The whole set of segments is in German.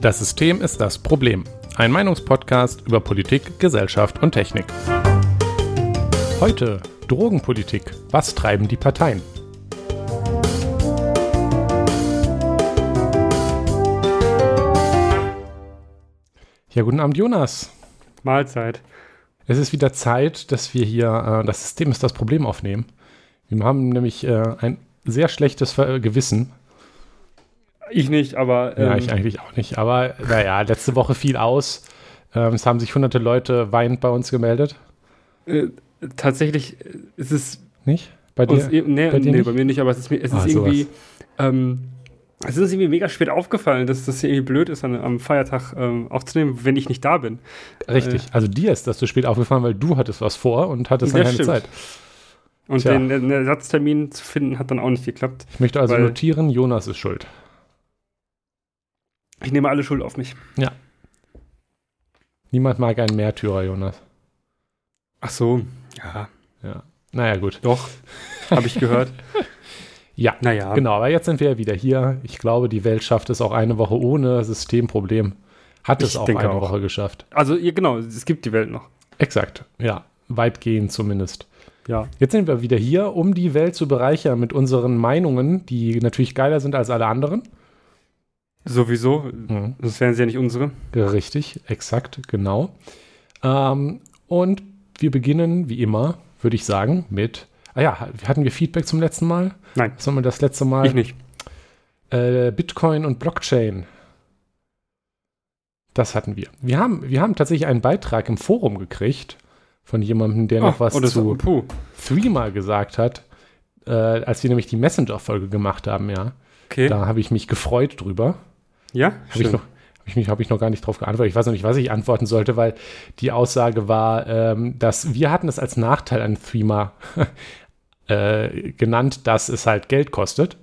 Das System ist das Problem. Ein Meinungspodcast über Politik, Gesellschaft und Technik. Heute Drogenpolitik. Was treiben die Parteien? Ja, guten Abend, Jonas. Mahlzeit. Es ist wieder Zeit, dass wir hier äh, das System ist das Problem aufnehmen. Wir haben nämlich äh, ein sehr schlechtes Ver Gewissen. Ich nicht, aber. Ähm, ja, ich eigentlich auch nicht. Aber naja, letzte Woche fiel aus. Ähm, es haben sich hunderte Leute weinend bei uns gemeldet. Äh, tatsächlich ist es. Nicht? Bei dir? Uns, nee, bei, dir nee nicht? bei mir nicht, aber es ist, es ist ah, irgendwie. Ähm, es ist uns irgendwie mega spät aufgefallen, dass das irgendwie blöd ist, an, am Feiertag ähm, aufzunehmen, wenn ich nicht da bin. Richtig. Äh, also dir ist das so spät aufgefallen, weil du hattest was vor und hattest dann keine stimmt. Zeit. Und den, den, Ersatztermin zu finden hat dann auch nicht geklappt. Ich möchte also notieren, Jonas ist schuld. Ich nehme alle Schuld auf mich. Ja. Niemand mag einen Märtyrer, Jonas. Ach so, ja. Ja. Naja, gut. Doch, habe ich gehört. Ja, naja. Genau, aber jetzt sind wir ja wieder hier. Ich glaube, die Welt schafft es auch eine Woche ohne Systemproblem. Hat es ich auch eine auch. Woche geschafft. Also, ja, genau, es gibt die Welt noch. Exakt, ja. Weitgehend zumindest. Ja. Jetzt sind wir wieder hier, um die Welt zu bereichern mit unseren Meinungen, die natürlich geiler sind als alle anderen. Sowieso, mhm. sonst wären sie ja nicht unsere. Richtig, exakt, genau. Ähm, und wir beginnen, wie immer, würde ich sagen, mit Ah ja, hatten wir Feedback zum letzten Mal? Nein. Was haben wir das letzte Mal? Ich nicht. Äh, Bitcoin und Blockchain. Das hatten wir. Wir haben, wir haben tatsächlich einen Beitrag im Forum gekriegt von jemandem, der noch oh, was oh, zu Threema gesagt hat, äh, als wir nämlich die Messenger-Folge gemacht haben, ja. Okay. Da habe ich mich gefreut drüber. Ja, habe ich noch ich mich, habe ich noch gar nicht drauf geantwortet. Ich weiß noch nicht, was ich antworten sollte, weil die Aussage war, ähm, dass wir hatten es als Nachteil an Threema äh, genannt, dass es halt Geld kostet.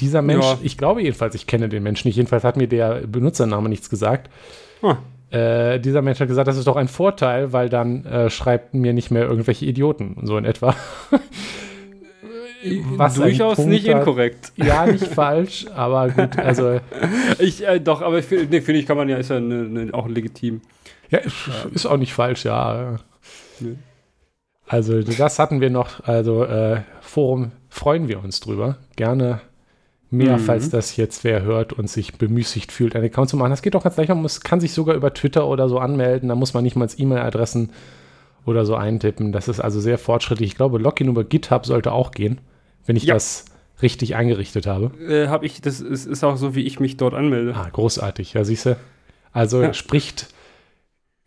Dieser Mensch, ja. ich glaube jedenfalls, ich kenne den Menschen nicht, jedenfalls hat mir der Benutzername nichts gesagt. Hm. Äh, dieser Mensch hat gesagt, das ist doch ein Vorteil, weil dann äh, schreibt mir nicht mehr irgendwelche Idioten, so in etwa. Was Durchaus nicht hat. inkorrekt. Ja, nicht falsch, aber gut, also. ich, äh, doch, aber nee, finde ich, kann man ja, ist ja ne, ne, auch legitim. Ja, ist auch nicht falsch, ja. Nee. Also, das hatten wir noch, also äh, Forum freuen wir uns drüber. Gerne mehr, mhm. falls das jetzt wer hört und sich bemüßigt fühlt, einen Account zu machen. Das geht doch ganz leicht. Man muss, kann sich sogar über Twitter oder so anmelden. Da muss man nicht mal E-Mail-Adressen oder so eintippen. Das ist also sehr fortschrittlich. Ich glaube, Login über GitHub sollte auch gehen wenn ich ja. das richtig eingerichtet habe. Äh, habe ich, das ist, ist, auch so, wie ich mich dort anmelde. Ah, großartig, ja, siehst du. Also ja. spricht,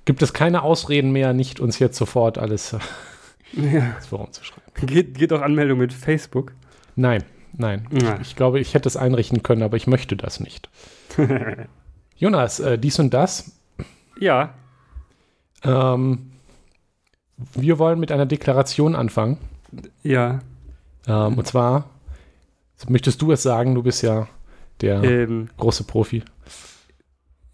gibt es keine Ausreden mehr, nicht uns jetzt sofort alles ja. ins Forum zu schreiben. Geht, geht auch Anmeldung mit Facebook? Nein, nein. Ich, ich, glaube, ich hätte es einrichten können, aber ich möchte das nicht. Jonas, äh, dies und das. Ja. Ähm, wir wollen mit einer Deklaration anfangen. Ja. Ähm, und zwar, möchtest du es sagen, du bist ja der ähm, große Profi.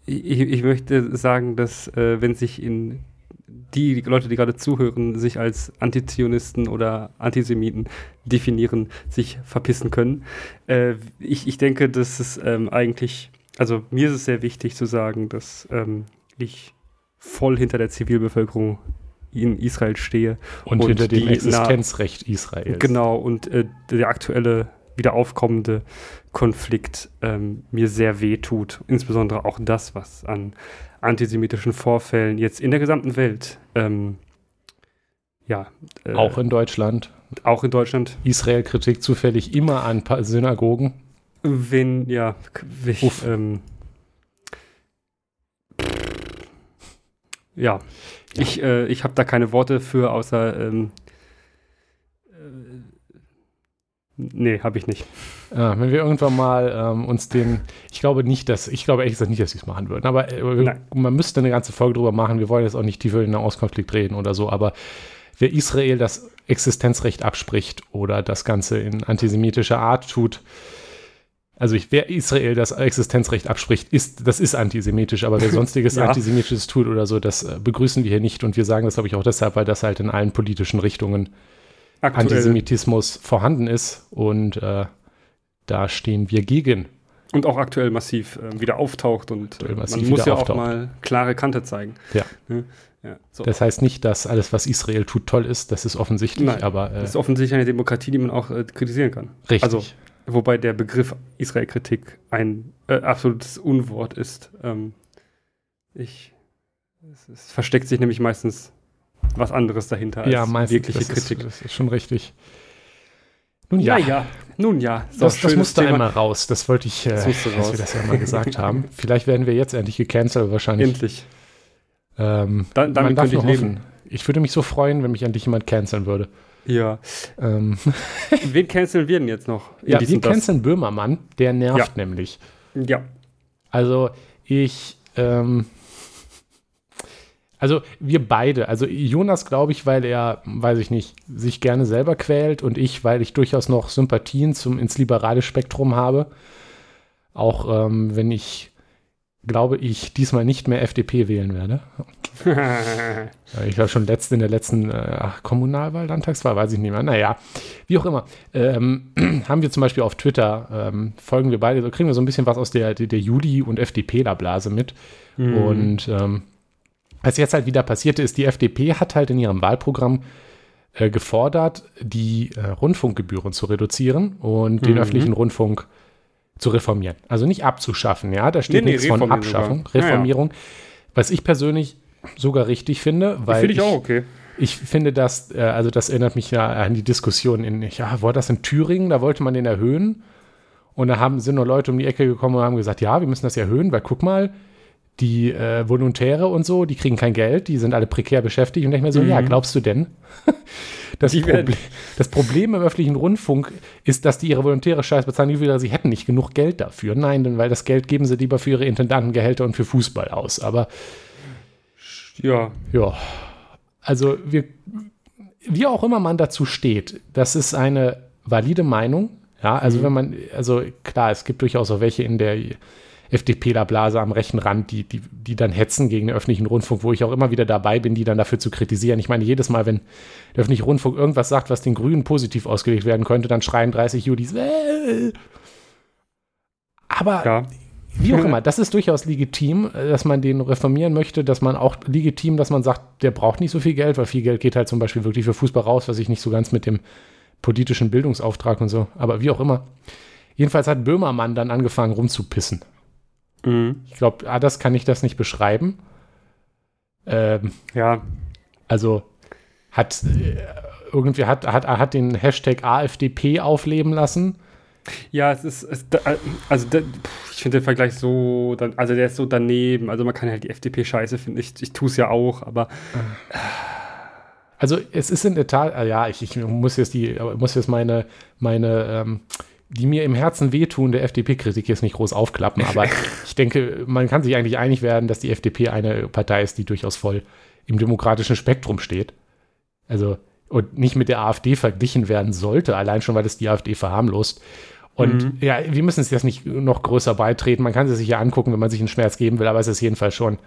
Ich, ich, möchte sagen, dass äh, wenn sich in die, die Leute, die gerade zuhören, sich als Antizionisten oder Antisemiten definieren, sich verpissen können. Äh, ich, ich denke, dass es ähm, eigentlich, also mir ist es sehr wichtig zu sagen, dass ähm, ich voll hinter der Zivilbevölkerung in Israel stehe. Und, und hinter dem Existenzrecht Israels. Genau, und äh, der aktuelle wieder aufkommende Konflikt ähm, mir sehr weh tut. Insbesondere auch das, was an antisemitischen Vorfällen jetzt in der gesamten Welt ähm, ja. Äh, auch in Deutschland. Auch in Deutschland. Israel-Kritik zufällig immer an Synagogen. Wenn, ja, ich, ähm, ja, ich, äh, ich habe da keine Worte für, außer. Ähm, äh, nee, habe ich nicht. Ja, wenn wir irgendwann mal ähm, uns den, ich glaube nicht, dass, ich glaube ehrlich gesagt nicht, dass sie es machen würden, aber äh, man müsste eine ganze Folge drüber machen. Wir wollen jetzt auch nicht tiefer in den Auskonflikt reden oder so, aber wer Israel das Existenzrecht abspricht oder das Ganze in antisemitischer Art tut, also ich, wer Israel das Existenzrecht abspricht, ist, das ist antisemitisch, aber wer sonstiges ja. Antisemitisches tut oder so, das äh, begrüßen wir hier nicht und wir sagen das, glaube ich, auch deshalb, weil das halt in allen politischen Richtungen aktuell. Antisemitismus vorhanden ist und äh, da stehen wir gegen. Und auch aktuell massiv äh, wieder auftaucht und äh, man muss ja auftaucht. auch mal klare Kante zeigen. Ja. Ne? ja so. Das heißt nicht, dass alles, was Israel tut, toll ist, das ist offensichtlich, Nein, aber. Äh, das ist offensichtlich eine Demokratie, die man auch äh, kritisieren kann. Richtig. Also, wobei der Begriff Israel-Kritik ein äh, absolutes Unwort ist. Ähm, ich, es, es, versteckt sich nämlich meistens was anderes dahinter als ja, meistens, wirkliche das Kritik. Ist, das ist schon richtig. Nun ja. ja, ja. Nun ja. Das, das musste Thema. einmal raus. Das wollte ich, äh, das dass wir das ja mal gesagt haben. Vielleicht werden wir jetzt endlich gecancelt, wahrscheinlich. Endlich. Ähm, da, damit könnte ich leben. Ich würde mich so freuen, wenn mich endlich jemand canceln würde. Ja. Ähm. Wen canceln wir denn jetzt noch? Ja, wir canceln Böhmermann. Der nervt ja. nämlich. Ja. Also ich ähm, also wir beide, also Jonas glaube ich, weil er, weiß ich nicht, sich gerne selber quält und ich, weil ich durchaus noch Sympathien zum ins liberale Spektrum habe. Auch ähm, wenn ich glaube ich diesmal nicht mehr FDP wählen werde. ich war schon letzt in der letzten äh, Kommunalwahl, Landtagswahl, weiß ich nicht mehr. Naja, wie auch immer. Ähm, haben wir zum Beispiel auf Twitter, ähm, folgen wir beide, so kriegen wir so ein bisschen was aus der, der, der Juli- und FDP-Blase mit. Mhm. Und ähm, was jetzt halt wieder passierte, ist, die FDP hat halt in ihrem Wahlprogramm äh, gefordert, die äh, Rundfunkgebühren zu reduzieren und mhm. den öffentlichen Rundfunk zu reformieren. Also nicht abzuschaffen, ja, da steht nee, nichts nee, von Abschaffung, sogar. Reformierung. Ja, ja. Was ich persönlich sogar richtig finde, weil. Finde ich, ich auch okay. Ich finde das, äh, also das erinnert mich ja an die Diskussion in, ja, war das in Thüringen, da wollte man den erhöhen. Und da haben, sind nur Leute um die Ecke gekommen und haben gesagt, ja, wir müssen das erhöhen, weil guck mal, die äh, Volontäre und so, die kriegen kein Geld, die sind alle prekär beschäftigt und denke mir so, mhm. ja, glaubst du denn? das, Proble das, Problem im öffentlichen Rundfunk ist, dass die ihre Volontäre scheiß bezahlen, die wieder, sie hätten nicht genug Geld dafür. Nein, denn weil das Geld geben sie lieber für ihre Intendantengehälter und für Fußball aus. Aber ja. Ja. Also wir, wie auch immer man dazu steht, das ist eine valide Meinung. Ja, also mhm. wenn man, also klar, es gibt durchaus auch welche in der FDPler-Blase am rechten Rand, die, die, die dann hetzen gegen den öffentlichen Rundfunk, wo ich auch immer wieder dabei bin, die dann dafür zu kritisieren. Ich meine, jedes Mal, wenn der öffentliche Rundfunk irgendwas sagt, was den Grünen positiv ausgelegt werden könnte, dann schreien 30 Judis. Äh. Aber ja. wie auch immer, das ist durchaus legitim, dass man den reformieren möchte, dass man auch legitim, dass man sagt, der braucht nicht so viel Geld, weil viel Geld geht halt zum Beispiel wirklich für Fußball raus, was ich nicht so ganz mit dem politischen Bildungsauftrag und so, aber wie auch immer. Jedenfalls hat Böhmermann dann angefangen rumzupissen. Mhm. Ich glaube, anders kann ich das nicht beschreiben. Ähm, ja. Also hat äh, irgendwie hat, hat, hat den Hashtag AFDP aufleben lassen. Ja, es ist, es, also ich finde den Vergleich so, also der ist so daneben. Also man kann halt die FDP scheiße finden. Ich, ich tue es ja auch, aber. Also es ist in der Tat, äh, ja, ich, ich muss jetzt die, muss jetzt meine, meine ähm, die mir im Herzen wehtun, der FDP-Kritik jetzt nicht groß aufklappen, aber ich denke, man kann sich eigentlich einig werden, dass die FDP eine Partei ist, die durchaus voll im demokratischen Spektrum steht. Also, und nicht mit der AfD verglichen werden sollte, allein schon, weil es die AfD verharmlost. Und mhm. ja, wir müssen es jetzt nicht noch größer beitreten. Man kann sie sich ja angucken, wenn man sich einen Schmerz geben will, aber es ist jedenfalls schon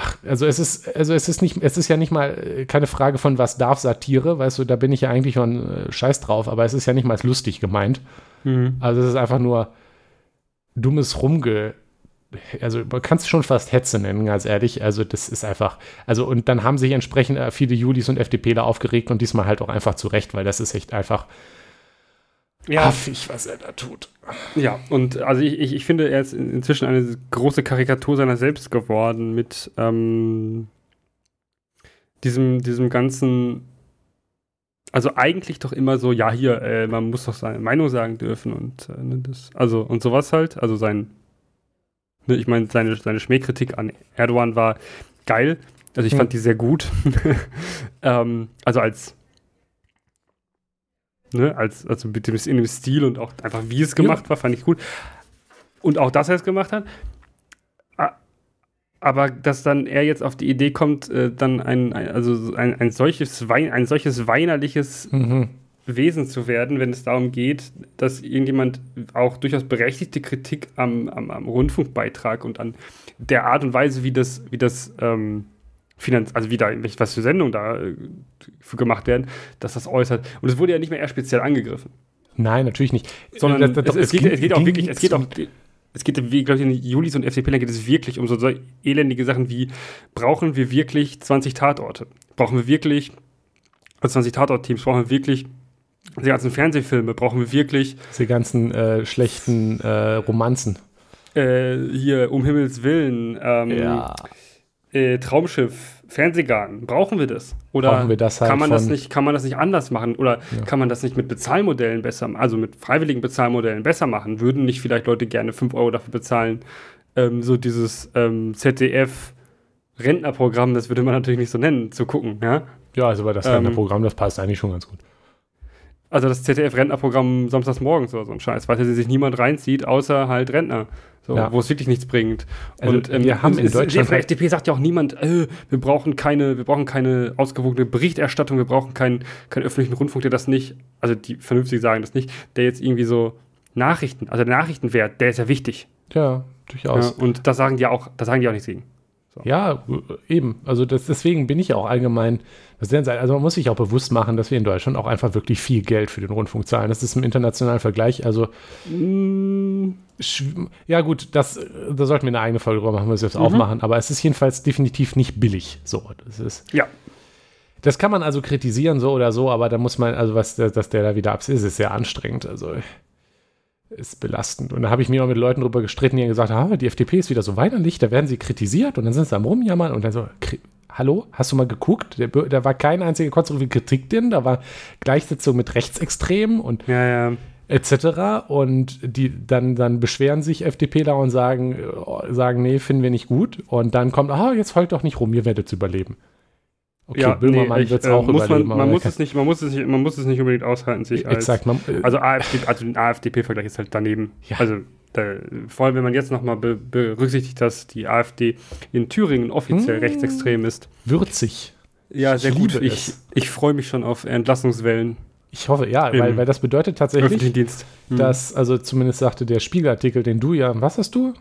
Ach, also es ist, also es ist nicht, es ist ja nicht mal äh, keine Frage von was darf Satire, weißt du, da bin ich ja eigentlich schon äh, scheiß drauf, aber es ist ja nicht mal lustig gemeint. Mhm. Also es ist einfach nur dummes Rumge. Also man kann es schon fast Hetze nennen, ganz ehrlich. Also das ist einfach, also und dann haben sich entsprechend äh, viele Julis und FDPler aufgeregt und diesmal halt auch einfach zu Recht, weil das ist echt einfach ja. affig, was er da tut. Ja, und also ich, ich, ich finde, er ist inzwischen eine große Karikatur seiner selbst geworden mit ähm, diesem, diesem ganzen, also eigentlich doch immer so, ja, hier, äh, man muss doch seine Meinung sagen dürfen und äh, ne, das, also und sowas halt, also sein, ne, ich meine, seine, seine Schmähkritik an Erdogan war geil, also ich hm. fand die sehr gut, ähm, also als Ne, als, also mit dem, in dem Stil und auch einfach wie es gemacht ja. war, fand ich gut. Und auch, dass er es gemacht hat. Aber dass dann er jetzt auf die Idee kommt, äh, dann ein, ein, also ein, ein, solches Wein, ein solches weinerliches mhm. Wesen zu werden, wenn es darum geht, dass irgendjemand auch durchaus berechtigte Kritik am, am, am Rundfunkbeitrag und an der Art und Weise, wie das, wie das ähm, Finanz, also wieder was für Sendungen da äh, für gemacht werden, dass das äußert. Und es wurde ja nicht mehr eher speziell angegriffen. Nein, natürlich nicht. Sondern das, das, es, es, geht, es, geht, auch wirklich, es geht auch, es geht, wie, glaube ich, in Julis und FDP geht es wirklich um so, so elendige Sachen wie, brauchen wir wirklich 20 Tatorte? Brauchen wir wirklich, also 20 Tatort-Teams, brauchen wir wirklich die ganzen Fernsehfilme, brauchen wir wirklich. Die ganzen äh, schlechten äh, Romanzen. Äh, hier, um Himmels Willen. Ähm, ja. Äh, Traumschiff, Fernsehgarten, brauchen wir das? Oder brauchen wir das halt kann, man das nicht, kann man das nicht anders machen? Oder ja. kann man das nicht mit Bezahlmodellen besser, also mit freiwilligen Bezahlmodellen besser machen? Würden nicht vielleicht Leute gerne 5 Euro dafür bezahlen? Ähm, so dieses ähm, ZDF Rentnerprogramm, das würde man natürlich nicht so nennen, zu gucken, ja? Ja, also bei das Rentnerprogramm, das passt eigentlich schon ganz gut. Also das ZDF-Rentnerprogramm samstags morgens oder so ein Scheiß, weil sich niemand reinzieht, außer halt Rentner. So, ja. wo es wirklich nichts bringt. Also und ähm, wir haben in Deutschland. Von der FDP sagt ja auch niemand, äh, wir brauchen keine, wir brauchen keine ausgewogene Berichterstattung, wir brauchen keinen, keinen öffentlichen Rundfunk, der das nicht, also die vernünftig sagen das nicht, der jetzt irgendwie so Nachrichten, also der Nachrichtenwert, der ist ja wichtig. Ja, durchaus. Ja, und das sagen die auch, da sagen die auch nichts gegen. So. Ja, eben. Also das, deswegen bin ich auch allgemein also man muss sich auch bewusst machen, dass wir in Deutschland auch einfach wirklich viel Geld für den Rundfunk zahlen. Das ist im internationalen Vergleich, also mm. ja gut, das, da sollten wir eine eigene Folge drüber machen, wir es jetzt mhm. auch machen, aber es ist jedenfalls definitiv nicht billig. So, das ist. Ja. Das kann man also kritisieren, so oder so, aber da muss man, also was, dass der da wieder abs ist, ist sehr anstrengend. Also ist belastend. Und da habe ich mir auch mit Leuten drüber gestritten, die gesagt haben, ah, die FDP ist wieder so weinerlich, da werden sie kritisiert und dann sind sie am Rumjammern und dann so, hallo, hast du mal geguckt? da war keine einzige konstruktive Kritik drin, da war Gleichsetzung mit Rechtsextremen und ja, ja. etc. Und die dann, dann beschweren sich FDPler und sagen, äh, sagen, nee, finden wir nicht gut. Und dann kommt, ah, jetzt folgt doch nicht rum, ihr werdet es überleben. Okay, ja, Böhmermann nee, wird es äh, auch muss überleben. Man, man muss es nicht, man, muss es nicht, man muss es nicht unbedingt aushalten, sich als, Exakt, man, äh, also AfD, also den AfDP-Vergleich ist halt daneben. Ja. Also da, vor allem, wenn man jetzt nochmal be berücksichtigt, dass die AfD in Thüringen offiziell mmh, rechtsextrem ist. Würzig. Ja, sehr ich gut. Ich, ich freue mich schon auf Entlassungswellen. Ich hoffe, ja, weil, weil das bedeutet tatsächlich, Dienst. Hm. dass, also zumindest sagte der Spiegelartikel, den du ja, was hast du?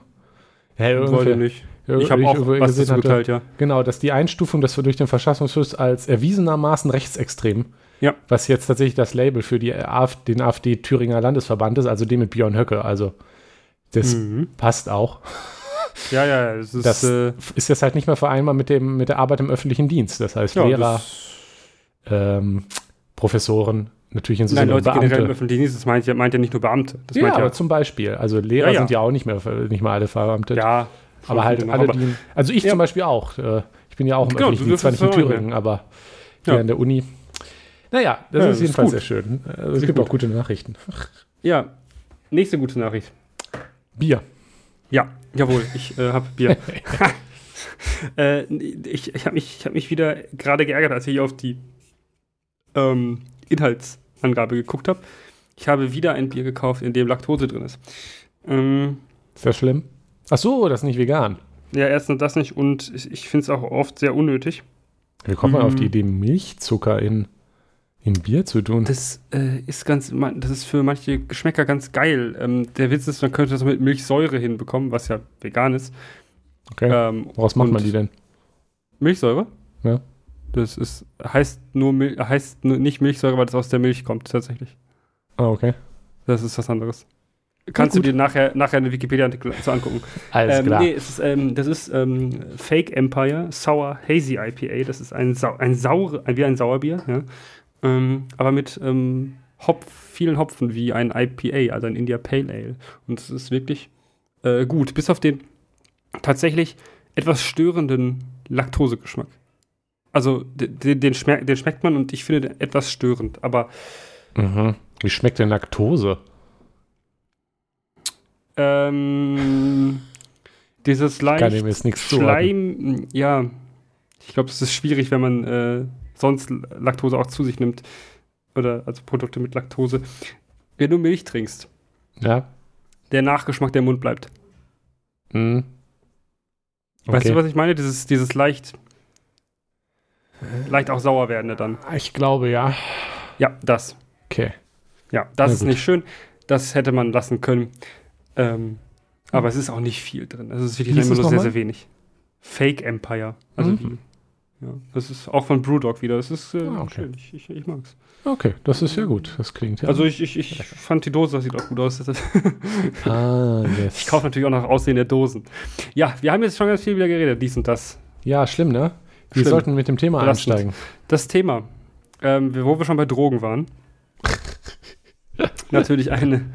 Ja, Wollte nicht. Ich habe auch was gesehen hatte, geteilt, ja. Genau, dass die Einstufung des durch den Verfassungsschutz als erwiesenermaßen rechtsextrem, ja. was jetzt tatsächlich das Label für die AfD, den AfD-Thüringer Landesverband ist, also dem mit Björn Höcke, also das mhm. passt auch. Ja, ja, es ist, das äh, ist jetzt halt nicht mehr vereinbar mit, dem, mit der Arbeit im öffentlichen Dienst. Das heißt, ja, Lehrer, ähm, Professoren, natürlich in so Nein, Leute Beamte. generell im öffentlichen Dienst, das meint ja, meint ja nicht nur Beamte. Das ja, aber ja, zum Beispiel. Also Lehrer ja, sind ja auch nicht mehr, nicht mehr alle verbeamtet. Ja. Aber halt alle, die, also ich zum Beispiel auch. Äh, ich bin ja auch im genau, öffentlichen Dienst, zwar nicht in Thüringen, aber hier an der Uni. Naja, das ist jedenfalls sehr schön. Also es gibt gut. auch gute Nachrichten. Ja, nächste gute Nachricht. Bier. Ja, jawohl, ich äh, habe Bier. äh, ich ich habe mich, hab mich wieder gerade geärgert, als ich hier auf die ähm, Inhaltsangabe geguckt habe. Ich habe wieder ein Bier gekauft, in dem Laktose drin ist. Ähm, Sehr schlimm. Ach so, das ist nicht vegan. Ja, erstens das nicht und ich, ich finde es auch oft sehr unnötig. Wie kommt man mhm. auf die Idee, Milchzucker in in Bier zu tun. Das äh, ist ganz, das ist für manche Geschmäcker ganz geil. Ähm, der Witz ist, man könnte das mit Milchsäure hinbekommen, was ja vegan ist. Okay. Ähm, Woraus macht man die denn? Milchsäure? Ja. Das ist, heißt nur, heißt nur nicht Milchsäure, weil das aus der Milch kommt, tatsächlich. Ah, okay. Das ist was anderes. Kannst du dir nachher, nachher eine Wikipedia-Artikel so angucken. Alles ähm, klar. Nee, ist, ähm, das ist ähm, Fake Empire Sour Hazy IPA. Das ist ein, Sau ein saure, wie ein Sauerbier, ja ähm, aber mit ähm, Hop vielen Hopfen wie ein IPA, also ein India Pale Ale. Und es ist wirklich äh, gut, bis auf den tatsächlich etwas störenden Laktosegeschmack. Also den, den, schmeck, den schmeckt man und ich finde den etwas störend, aber. Mhm. Wie schmeckt denn Laktose? Ähm, dieses leicht Kann ihm jetzt nichts Schleim, ja, ich glaube, es ist schwierig, wenn man äh, sonst Laktose auch zu sich nimmt. Oder also Produkte mit Laktose. Wenn du Milch trinkst, ja. der Nachgeschmack der Mund bleibt. Mhm. Okay. Weißt du, was ich meine? Dieses, dieses leicht, leicht auch sauer werdende dann. Ich glaube, ja. Ja, das. Okay. Ja, das ist nicht schön. Das hätte man lassen können. Ähm, aber mhm. es ist auch nicht viel drin. Es ist wirklich immer nur sehr, sehr wenig. Fake Empire. Also mhm. wie Ja, das ist auch von Brewdog wieder. Das ist äh, Ah, okay. schön. Ich, ich, ich mag's. Okay, das ist ja gut. Das klingt ja. Also ich, ich, ich fand die Dose, das sieht auch gut aus. ah, yes. Ich kaufe natürlich auch nach Aussehen der Dosen. Ja, wir haben jetzt schon ganz viel wieder geredet, dies und das. Ja, schlimm, ne? Wir Schlimm. sollten mit dem Thema Belastend. einsteigen. Das Thema, ähm, wo wir schon bei Drogen waren. natürlich eine.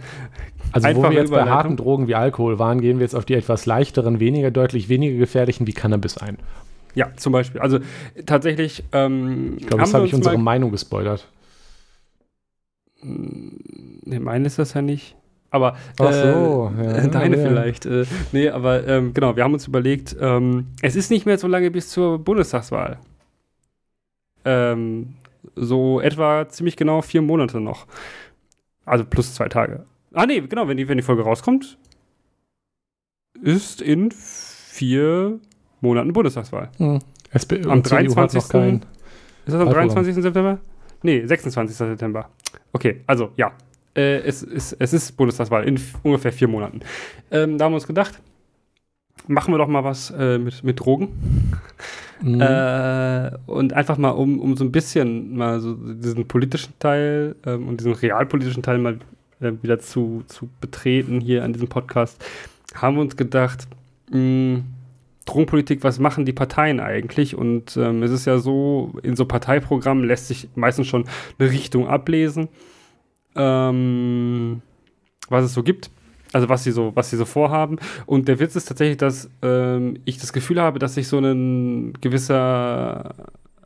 Also, wo Einfache wir jetzt bei harten Drogen wie Alkohol waren, gehen wir jetzt auf die etwas leichteren, weniger deutlich weniger gefährlichen wie Cannabis ein. Ja, zum Beispiel. Also tatsächlich. Ähm, Ich glaube, wir habe ich uns unsere Meinung gespoilert. Ne, meine ist das ja nicht. Aber Ach so, äh, ja, deine ja. vielleicht. Äh, nee, aber ähm, genau, wir haben uns überlegt, ähm, es ist nicht mehr so lange bis zur Bundestagswahl. Ähm, so etwa ziemlich genau vier Monate noch. Also plus zwei Tage. Ah nee, genau, wenn die, wenn die Folge rauskommt, ist in vier Monaten Bundestagswahl. Hm. SP Am CDU hat 23. noch keinen. Ist das am Alkohol. 23. September? Nee, 26. September. Okay, also ja. Äh, es, ist, es ist Bundestagswahl in ungefähr vier Monaten. Ähm, da haben wir uns gedacht, machen wir doch mal was äh, mit, mit Drogen. Mhm. Äh, und einfach mal, um, um so ein bisschen mal so diesen politischen Teil ähm, und diesen realpolitischen Teil mal äh, wieder zu, zu betreten hier an diesem Podcast, haben wir uns gedacht, mh, Drogenpolitik, was machen die Parteien eigentlich? Und ähm, es ist ja so, in so Parteiprogrammen lässt sich meistens schon eine Richtung ablesen, ähm, was es so gibt. Also was sie so, was sie so vorhaben. Und der Witz ist tatsächlich, dass ähm, ich das Gefühl habe, dass sich so ein gewisser,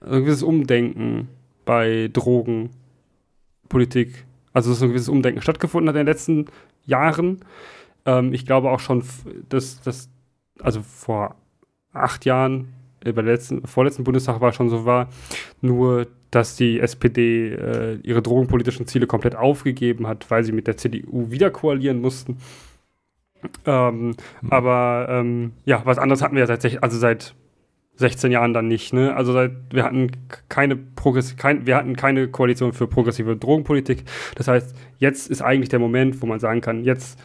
ein gewisses Umdenken bei Drogenpolitik, also so ein gewisses Umdenken stattgefunden hat in den letzten Jahren. Ähm, ich glaube auch schon, dass das, also vor acht Jahren, äh, bei der letzten, vorletzten Bundestag war schon so war, nur dass die SPD äh, ihre drogenpolitischen Ziele komplett aufgegeben hat, weil sie mit der CDU wieder koalieren mussten. Ähm, Aber ähm, ja, was anderes hatten wir ja sech- also seit 16 Jahren dann nicht. Ne? Also seit, wir hatten keine Progress kein, wir hatten keine Koalition für progressive Drogenpolitik. Das heißt, jetzt ist eigentlich der Moment, wo man sagen kann, jetzt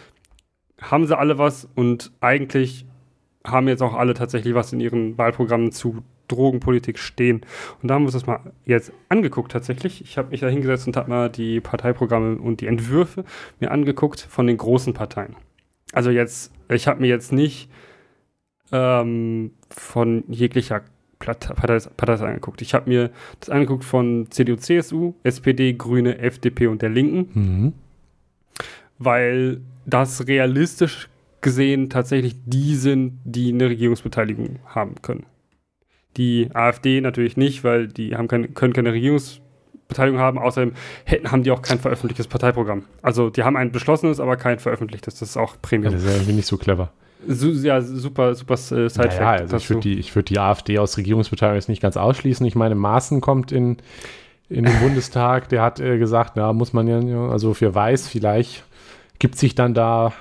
haben sie alle was und eigentlich haben jetzt auch alle tatsächlich was in ihren Wahlprogrammen zu Drogenpolitik stehen. Und da haben wir uns das mal jetzt angeguckt tatsächlich. Ich habe mich da hingesetzt und habe mal die Parteiprogramme und die Entwürfe mir angeguckt von den großen Parteien. Also jetzt, ich habe mir jetzt nicht ähm, von jeglicher Partei, angeguckt. Ich habe mir das angeguckt von CDU, CSU, SPD, Grüne, FDP und der Linken Mhm. weil das realistisch gesehen tatsächlich die sind, die eine Regierungsbeteiligung haben können. Die AfD natürlich nicht, weil die haben keine, können keine Regierungsbeteiligung haben. Außerdem hätten, haben die auch kein veröffentlichtes Parteiprogramm. Also die haben ein beschlossenes, aber kein veröffentlichtes. Das ist auch Ja, Premium. das ist irgendwie nicht so clever. Su ja, super, super äh, Side-Fact. Naja, also ich würde die, ich würd die AfD aus Regierungsbeteiligung jetzt nicht ganz ausschließen. Ich meine, Maaßen kommt in, in den Bundestag, der hat äh, gesagt, na, muss man ja, ja, also für Weiß vielleicht gibt sich dann da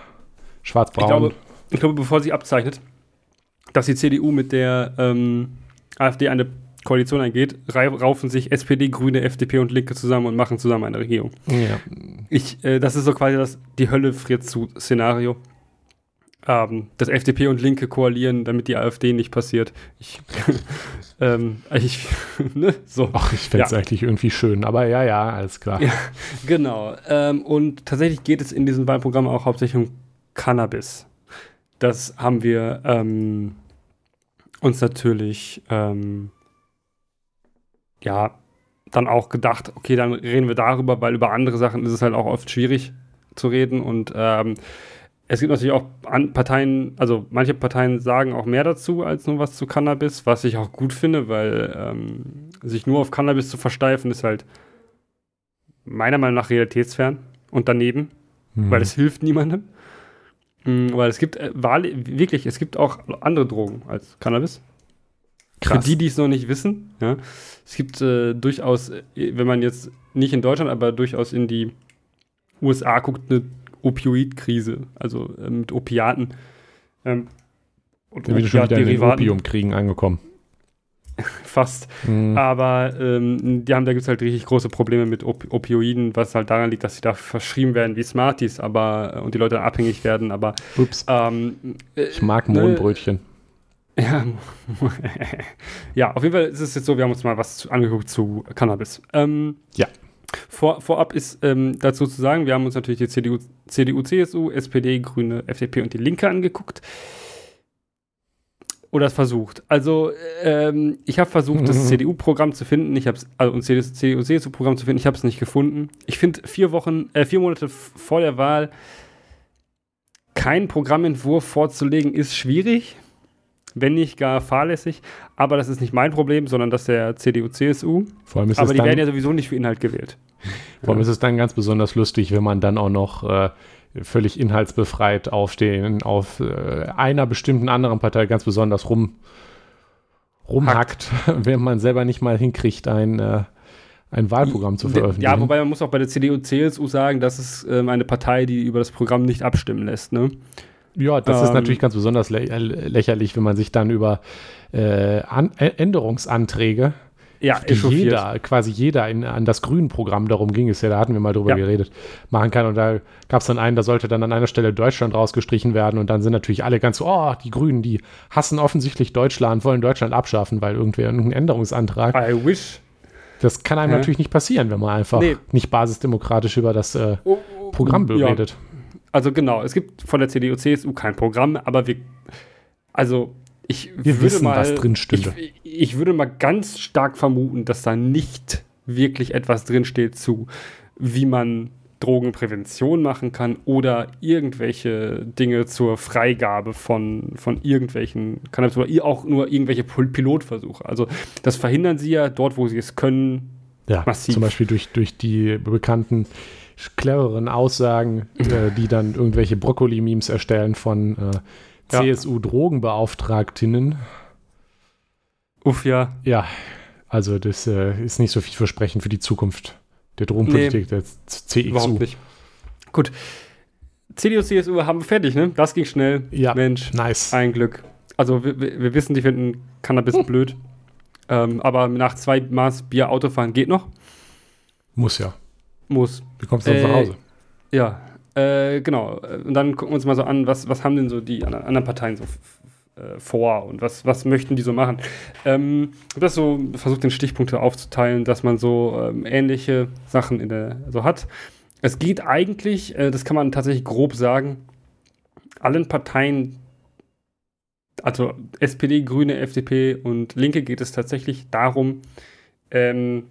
ich, schwarz-braun. glaube, ich glaube, bevor sie abzeichnet, dass die CDU mit der ähm, AfD eine Koalition eingeht, raufen sich SPD, Grüne, FDP und Linke zusammen und machen zusammen eine Regierung. ja. Ich, äh, das ist so quasi das die Hölle friert zu Szenario. Ähm, dass FDP und Linke koalieren, damit die AfD nicht passiert. Ich, ähm, ich ne, so. Ach, ich fände es Ja. eigentlich irgendwie schön, aber ja, ja, alles klar. Ja. Genau. Ähm, und tatsächlich geht es in diesem Wahlprogramm auch hauptsächlich um Cannabis. Das haben wir ähm, uns natürlich ähm, ja dann auch gedacht, okay, dann reden wir darüber, weil über andere Sachen ist es halt auch oft schwierig zu reden. Und ähm, es gibt natürlich auch Parteien, also manche Parteien sagen auch mehr dazu als nur was zu Cannabis, was ich auch gut finde, weil ähm, sich nur auf Cannabis zu versteifen, ist halt meiner Meinung nach realitätsfern und daneben, Mhm. weil es hilft niemandem. Mm, weil es gibt äh, wirklich, es gibt auch andere Drogen als Cannabis. Für die, die es noch nicht wissen, ja. Es gibt äh, durchaus, äh, wenn man jetzt nicht in Deutschland, aber durchaus in die USA guckt, eine Opioidkrise, also äh, mit Opiaten. Ähm, und den Opiatderivaten. Opiumkriegen angekommen. Fast. Mhm. Aber ähm, die haben, da gibt es halt richtig große Probleme mit Op Opioiden, was halt daran liegt, dass sie da verschrieben werden wie Smarties, aber äh, und die Leute abhängig werden. Aber Ups, ähm, äh, ich mag ne, Mohnbrötchen. Ja, ja, auf jeden Fall ist es jetzt so, wir haben uns mal was angeguckt zu Cannabis. Ähm, ja. Vor, vorab ist ähm, dazu zu sagen, wir haben uns natürlich die CDU, CDU, CSU, SPD, Grüne, FDP und die Linke angeguckt. Oder versucht. Also, ähm, ich habe versucht, das CDU-Programm zu finden. Ich habe also ein CDU-CSU-Programm zu finden. Ich habe es nicht gefunden. Ich finde vier Wochen, äh, vier Monate vor der Wahl keinen Programmentwurf vorzulegen, ist schwierig wenn nicht gar fahrlässig. Aber das ist nicht mein Problem, sondern das der CDU-CSU. Vor allem ist aber die dann, werden ja sowieso nicht für Inhalt gewählt. Vor allem ja. ist es dann ganz besonders lustig, wenn man dann auch noch äh, völlig inhaltsbefreit auf, den, auf äh, einer bestimmten anderen Partei ganz besonders rum, rumhackt, wenn man selber nicht mal hinkriegt, ein, äh, ein Wahlprogramm zu veröffentlichen. Ja, wobei man muss auch bei der CDU CSU sagen, das ist ähm, eine Partei, die über das Programm nicht abstimmen lässt. Ne? Ja, das ähm, ist natürlich ganz besonders lä lächerlich, wenn man sich dann über äh, An Änderungsanträge, ja, die jeder, quasi jeder in, an das Grünen-Programm, darum ging es ja, da hatten wir mal drüber ja. geredet, machen kann. Und da gab es dann einen, da sollte dann an einer Stelle Deutschland rausgestrichen werden. Und dann sind natürlich alle ganz so, oh, die Grünen, die hassen offensichtlich Deutschland, wollen Deutschland abschaffen, weil irgendwer irgendeinen Änderungsantrag. I wish. Das kann einem ja. natürlich nicht passieren, wenn man einfach nee. nicht basisdemokratisch über das äh, oh, oh, Programm ja. redet. Also genau, es gibt von der CDU, CSU kein Programm, aber wir, also ich wir würde wissen, mal, was drin stünde. Ich, ich, würde mal ganz stark vermuten, dass da nicht wirklich etwas drinsteht zu, wie man Drogenprävention machen kann oder irgendwelche Dinge zur Freigabe von, von irgendwelchen Cannabis oder auch nur irgendwelche Pilotversuche. Also das verhindern sie ja dort, wo sie es können. Ja, massiv. zum Beispiel durch, durch die bekannten clevereren Aussagen, äh, die dann irgendwelche Brokkoli-Memes erstellen von äh, CSU-Drogenbeauftragtinnen. Uff, ja. Ja, also das äh, ist nicht so vielversprechend für die Zukunft der Drogenpolitik nee, der CXU. Überhaupt nicht. Gut. CDU, CSU haben wir fertig, ne? Das ging schnell. Ja, Mensch. Nice. Ein Glück. Also wir, wir wissen, die finden Cannabis hm. blöd. Ähm, aber nach zwei Maß Bier Autofahren geht noch. Muss ja. Muss. Wie kommst du äh, nach Hause? Ja, äh, genau. Und dann gucken wir uns mal so an, was, was haben denn so die anderen Parteien so äh, vor und was, was möchten die so machen. Ähm, ich habe das so versucht, in Stichpunkte aufzuteilen, dass man so ähm, ähnliche Sachen in der, so hat. Es geht eigentlich, äh, das kann man tatsächlich grob sagen, allen Parteien, also SPD, Grüne, FDP und Linke geht es tatsächlich darum, ähm,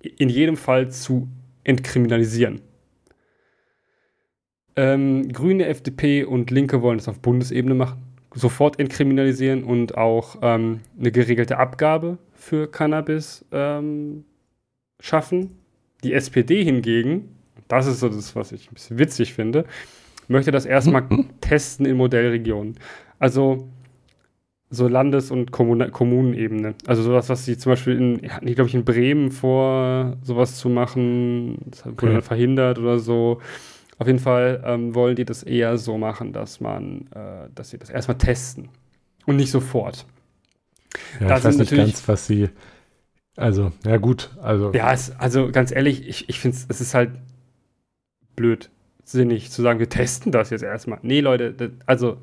in jedem Fall zu entkriminalisieren. Ähm, Grüne, FDP und Linke wollen das auf Bundesebene machen. Sofort entkriminalisieren und auch ähm, eine geregelte Abgabe für Cannabis ähm, schaffen. Die SPD hingegen, das ist so das, was ich ein bisschen witzig finde, möchte das erstmal testen in Modellregionen. Also so Landes- und Kommun Kommunenebene. Also sowas, was sie zum Beispiel in, ich glaube ich, in Bremen vor, sowas zu machen, das wurde okay. dann verhindert oder so. Auf jeden Fall ähm, wollen die das eher so machen, dass man, äh, dass sie das erstmal testen und nicht sofort. Ja, da ich weiß nicht ganz, was sie, also, ja gut, also. Ja, es, also ganz ehrlich, ich, ich finde es ist halt blöd, sinnig zu sagen, wir testen das jetzt erstmal. Nee, Leute, das, also,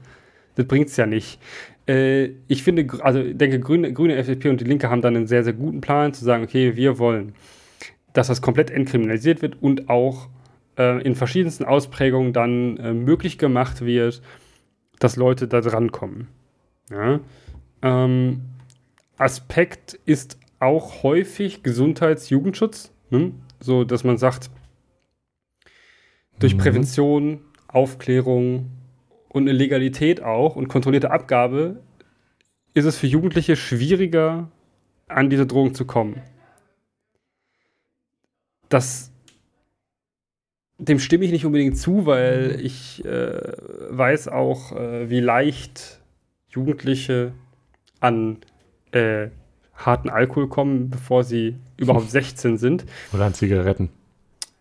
das bringt es ja nicht. Äh, ich finde, also ich denke, Grüne, Grüne, FDP und die Linke haben dann einen sehr, sehr guten Plan, zu sagen, okay, wir wollen, dass das komplett entkriminalisiert wird und auch äh, in verschiedensten Ausprägungen dann äh, möglich gemacht wird, dass Leute da drankommen. Ja? Ähm, Aspekt ist auch häufig Gesundheits-Jugendschutz, ne? so dass man sagt, durch mhm. Prävention, Aufklärung, und eine Legalität auch und kontrollierte Abgabe ist es für Jugendliche schwieriger, an diese Drogen zu kommen. Das, dem stimme ich nicht unbedingt zu, weil ich äh, weiß auch, äh, wie leicht Jugendliche an äh, harten Alkohol kommen, bevor sie überhaupt 16 sind. Oder an Zigaretten.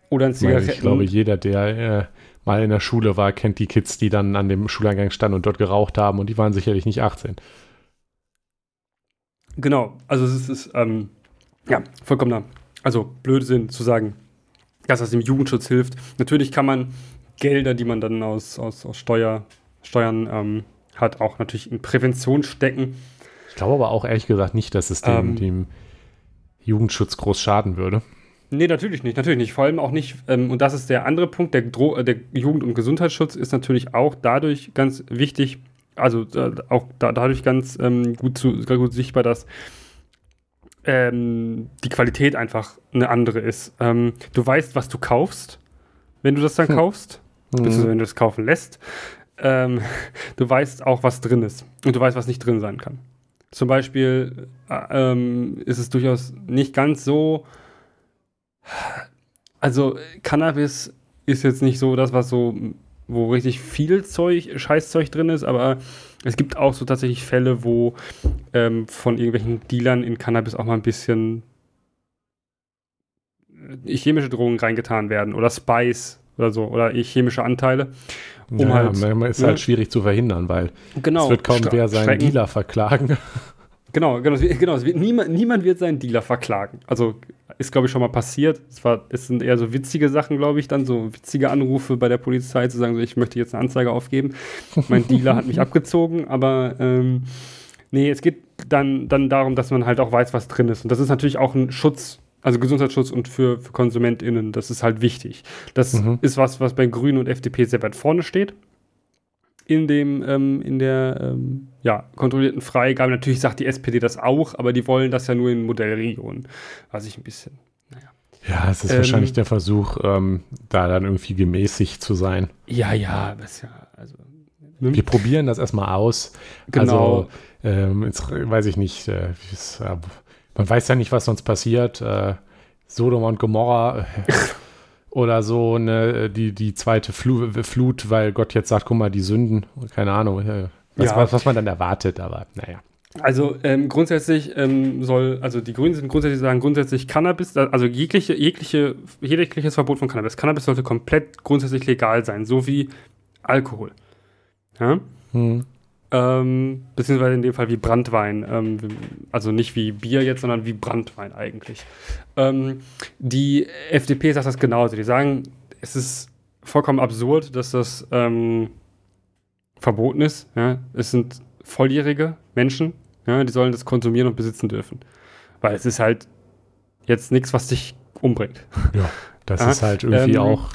Oder an Zigaretten. Ich, glaube, jeder, der äh, mal in der Schule war, kennt die Kids, die dann an dem Schuleingang standen und dort geraucht haben und die waren sicherlich nicht 18. Genau, also es ist, ähm, ja, vollkommener, also Blödsinn zu sagen, dass das dem Jugendschutz hilft. Natürlich kann man Gelder, die man dann aus, aus, aus Steuer, Steuern ähm, hat auch natürlich in Prävention stecken. Ich glaube aber auch ehrlich gesagt nicht, dass es dem, ähm, dem Jugendschutz groß schaden würde. Nee, natürlich nicht, natürlich nicht. Vor allem auch nicht, ähm, und das ist der andere Punkt, der, Dro der Jugend- und Gesundheitsschutz ist natürlich auch dadurch ganz wichtig, also äh, auch da, dadurch ganz ähm, gut, zu, gut sichtbar, dass ähm, die Qualität einfach eine andere ist. Ähm, du weißt, was du kaufst, wenn du das dann hm. kaufst, mhm. beziehungsweise wenn du es kaufen lässt. Ähm, du weißt auch, was drin ist und du weißt, was nicht drin sein kann. Zum Beispiel äh, ähm, ist es durchaus nicht ganz so. Also, Cannabis ist jetzt nicht so das, was so, wo richtig viel Zeug, Scheißzeug drin ist, aber es gibt auch so tatsächlich Fälle, wo ähm, von irgendwelchen Dealern in Cannabis auch mal ein bisschen äh, chemische Drogen reingetan werden oder Spice oder so oder chemische Anteile. Um ja, halt, ist ne? halt schwierig zu verhindern, weil genau, es wird kaum wer seinen Strecken. Dealer verklagen. Genau, genau, genau niemand, niemand wird seinen Dealer verklagen. Also ist, glaube ich, schon mal passiert. Es, war, es sind eher so witzige Sachen, glaube ich, dann so witzige Anrufe bei der Polizei zu sagen, so, ich möchte jetzt eine Anzeige aufgeben. mein Dealer hat mich abgezogen, aber ähm, nee, es geht dann, dann darum, dass man halt auch weiß, was drin ist. Und das ist natürlich auch ein Schutz, also Gesundheitsschutz und für, für KonsumentInnen, das ist halt wichtig. Das mhm. ist was, was bei Grünen und FDP sehr weit vorne steht in dem ähm, in der ähm, ja, kontrollierten Freigabe. Natürlich sagt die SPD das auch, aber die wollen das ja nur in Modellregionen, was ich ein bisschen. Naja. Ja, es ist ähm, wahrscheinlich der Versuch, ähm, da dann irgendwie gemäßigt zu sein. Ja, ja, das ja, also. Ne? Wir probieren das erstmal aus. Genau. Also, jetzt weiß ich nicht, äh, äh, man weiß ja nicht, was sonst passiert. Äh, Sodom und Gomorra äh, oder so eine, die, die zweite Flu Flut, weil Gott jetzt sagt, guck mal, die Sünden, keine Ahnung, was, ja. was, was man dann erwartet, aber naja. Also ähm, grundsätzlich ähm, soll, also die Grünen sind grundsätzlich sagen, grundsätzlich Cannabis, also jegliche, jegliche, jegliches Verbot von Cannabis. Cannabis sollte komplett grundsätzlich legal sein, so wie Alkohol. Ja? Hm. Ähm, beziehungsweise in dem Fall wie Brandwein. Ähm, also nicht wie Bier jetzt, sondern wie Brandwein eigentlich. Ähm, die FDP sagt das genauso. Die sagen, es ist vollkommen absurd, dass das ähm, verboten ist. Ja? Es sind volljährige Menschen, ja? die sollen das konsumieren und besitzen dürfen. Weil es ist halt jetzt nichts, was dich umbringt. Ja, das ist halt irgendwie ähm, auch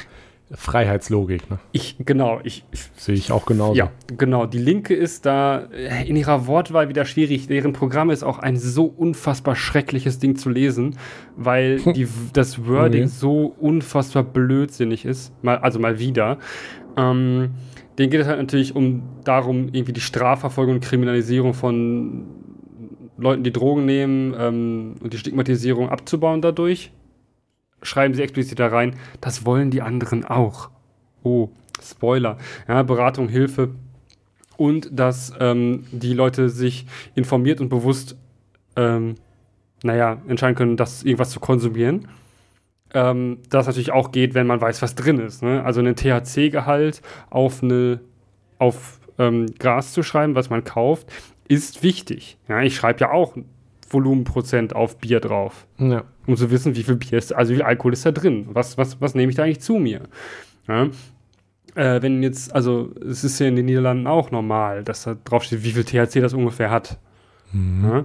Freiheitslogik. Ne? Ich, genau, ich, sehe ich auch genauso. Ja, genau. Die Linke ist da in ihrer Wortwahl wieder schwierig. Deren Programm ist auch ein so unfassbar schreckliches Ding zu lesen, weil die, das Wording okay. so unfassbar blödsinnig ist. Mal, also mal wieder. Ähm, denen geht es halt natürlich um darum, irgendwie die Strafverfolgung und Kriminalisierung von Leuten, die Drogen nehmen ähm, und die Stigmatisierung abzubauen dadurch schreiben sie explizit da rein, das wollen die anderen auch. Oh, Spoiler. Ja, Beratung, Hilfe und dass ähm, die Leute sich informiert und bewusst, ähm, naja, entscheiden können, das irgendwas zu konsumieren. Ähm, das natürlich auch geht, wenn man weiß, was drin ist. Ne? Also einen THC-Gehalt auf eine auf ähm, Gras zu schreiben, was man kauft, ist wichtig. Ja, ich schreibe ja auch Volumenprozent auf Bier drauf. Ja. Um zu wissen, wie viel Bier ist, also wie viel Alkohol ist da drin. Was, was, was nehme ich da eigentlich zu mir? Ja. Äh, wenn jetzt, also es ist ja in den Niederlanden auch normal, dass da drauf steht, wie viel THC das ungefähr hat. Mhm. Ja.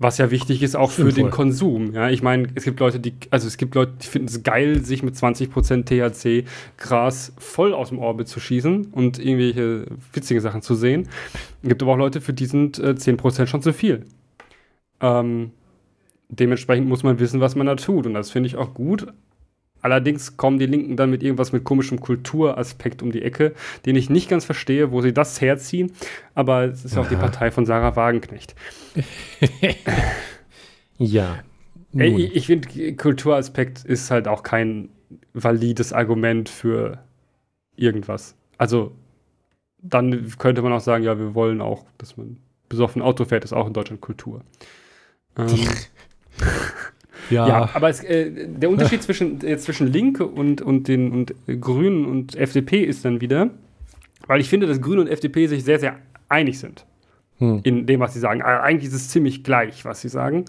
Was ja wichtig ist auch für den Konsum. Ja, ich meine, es gibt Leute, die, also es gibt Leute, die finden es geil, sich mit 20% THC Gras voll aus dem Orbit zu schießen und irgendwelche witzigen Sachen zu sehen. Es gibt aber auch Leute, für die sind äh, 10% schon zu viel. Ähm, dementsprechend muss man wissen, was man da tut. Und das finde ich auch gut. Allerdings kommen die Linken dann mit irgendwas mit komischem Kulturaspekt um die Ecke, den ich nicht ganz verstehe, wo sie das herziehen. Aber es ist ja auch die Partei von Sarah Wagenknecht. ja. Ey, ich, ich finde, Kulturaspekt ist halt auch kein valides Argument für irgendwas. Also, dann könnte man auch sagen, ja, wir wollen auch, dass man besoffen Auto fährt, ist auch in Deutschland Kultur. Ähm, ja. ja. aber es, äh, der Unterschied zwischen, äh, zwischen Linke und, und den und Grünen und FDP ist dann wieder, weil ich finde, dass Grüne und FDP sich sehr, sehr einig sind hm. in dem, was sie sagen. Also eigentlich ist es ziemlich gleich, was sie sagen.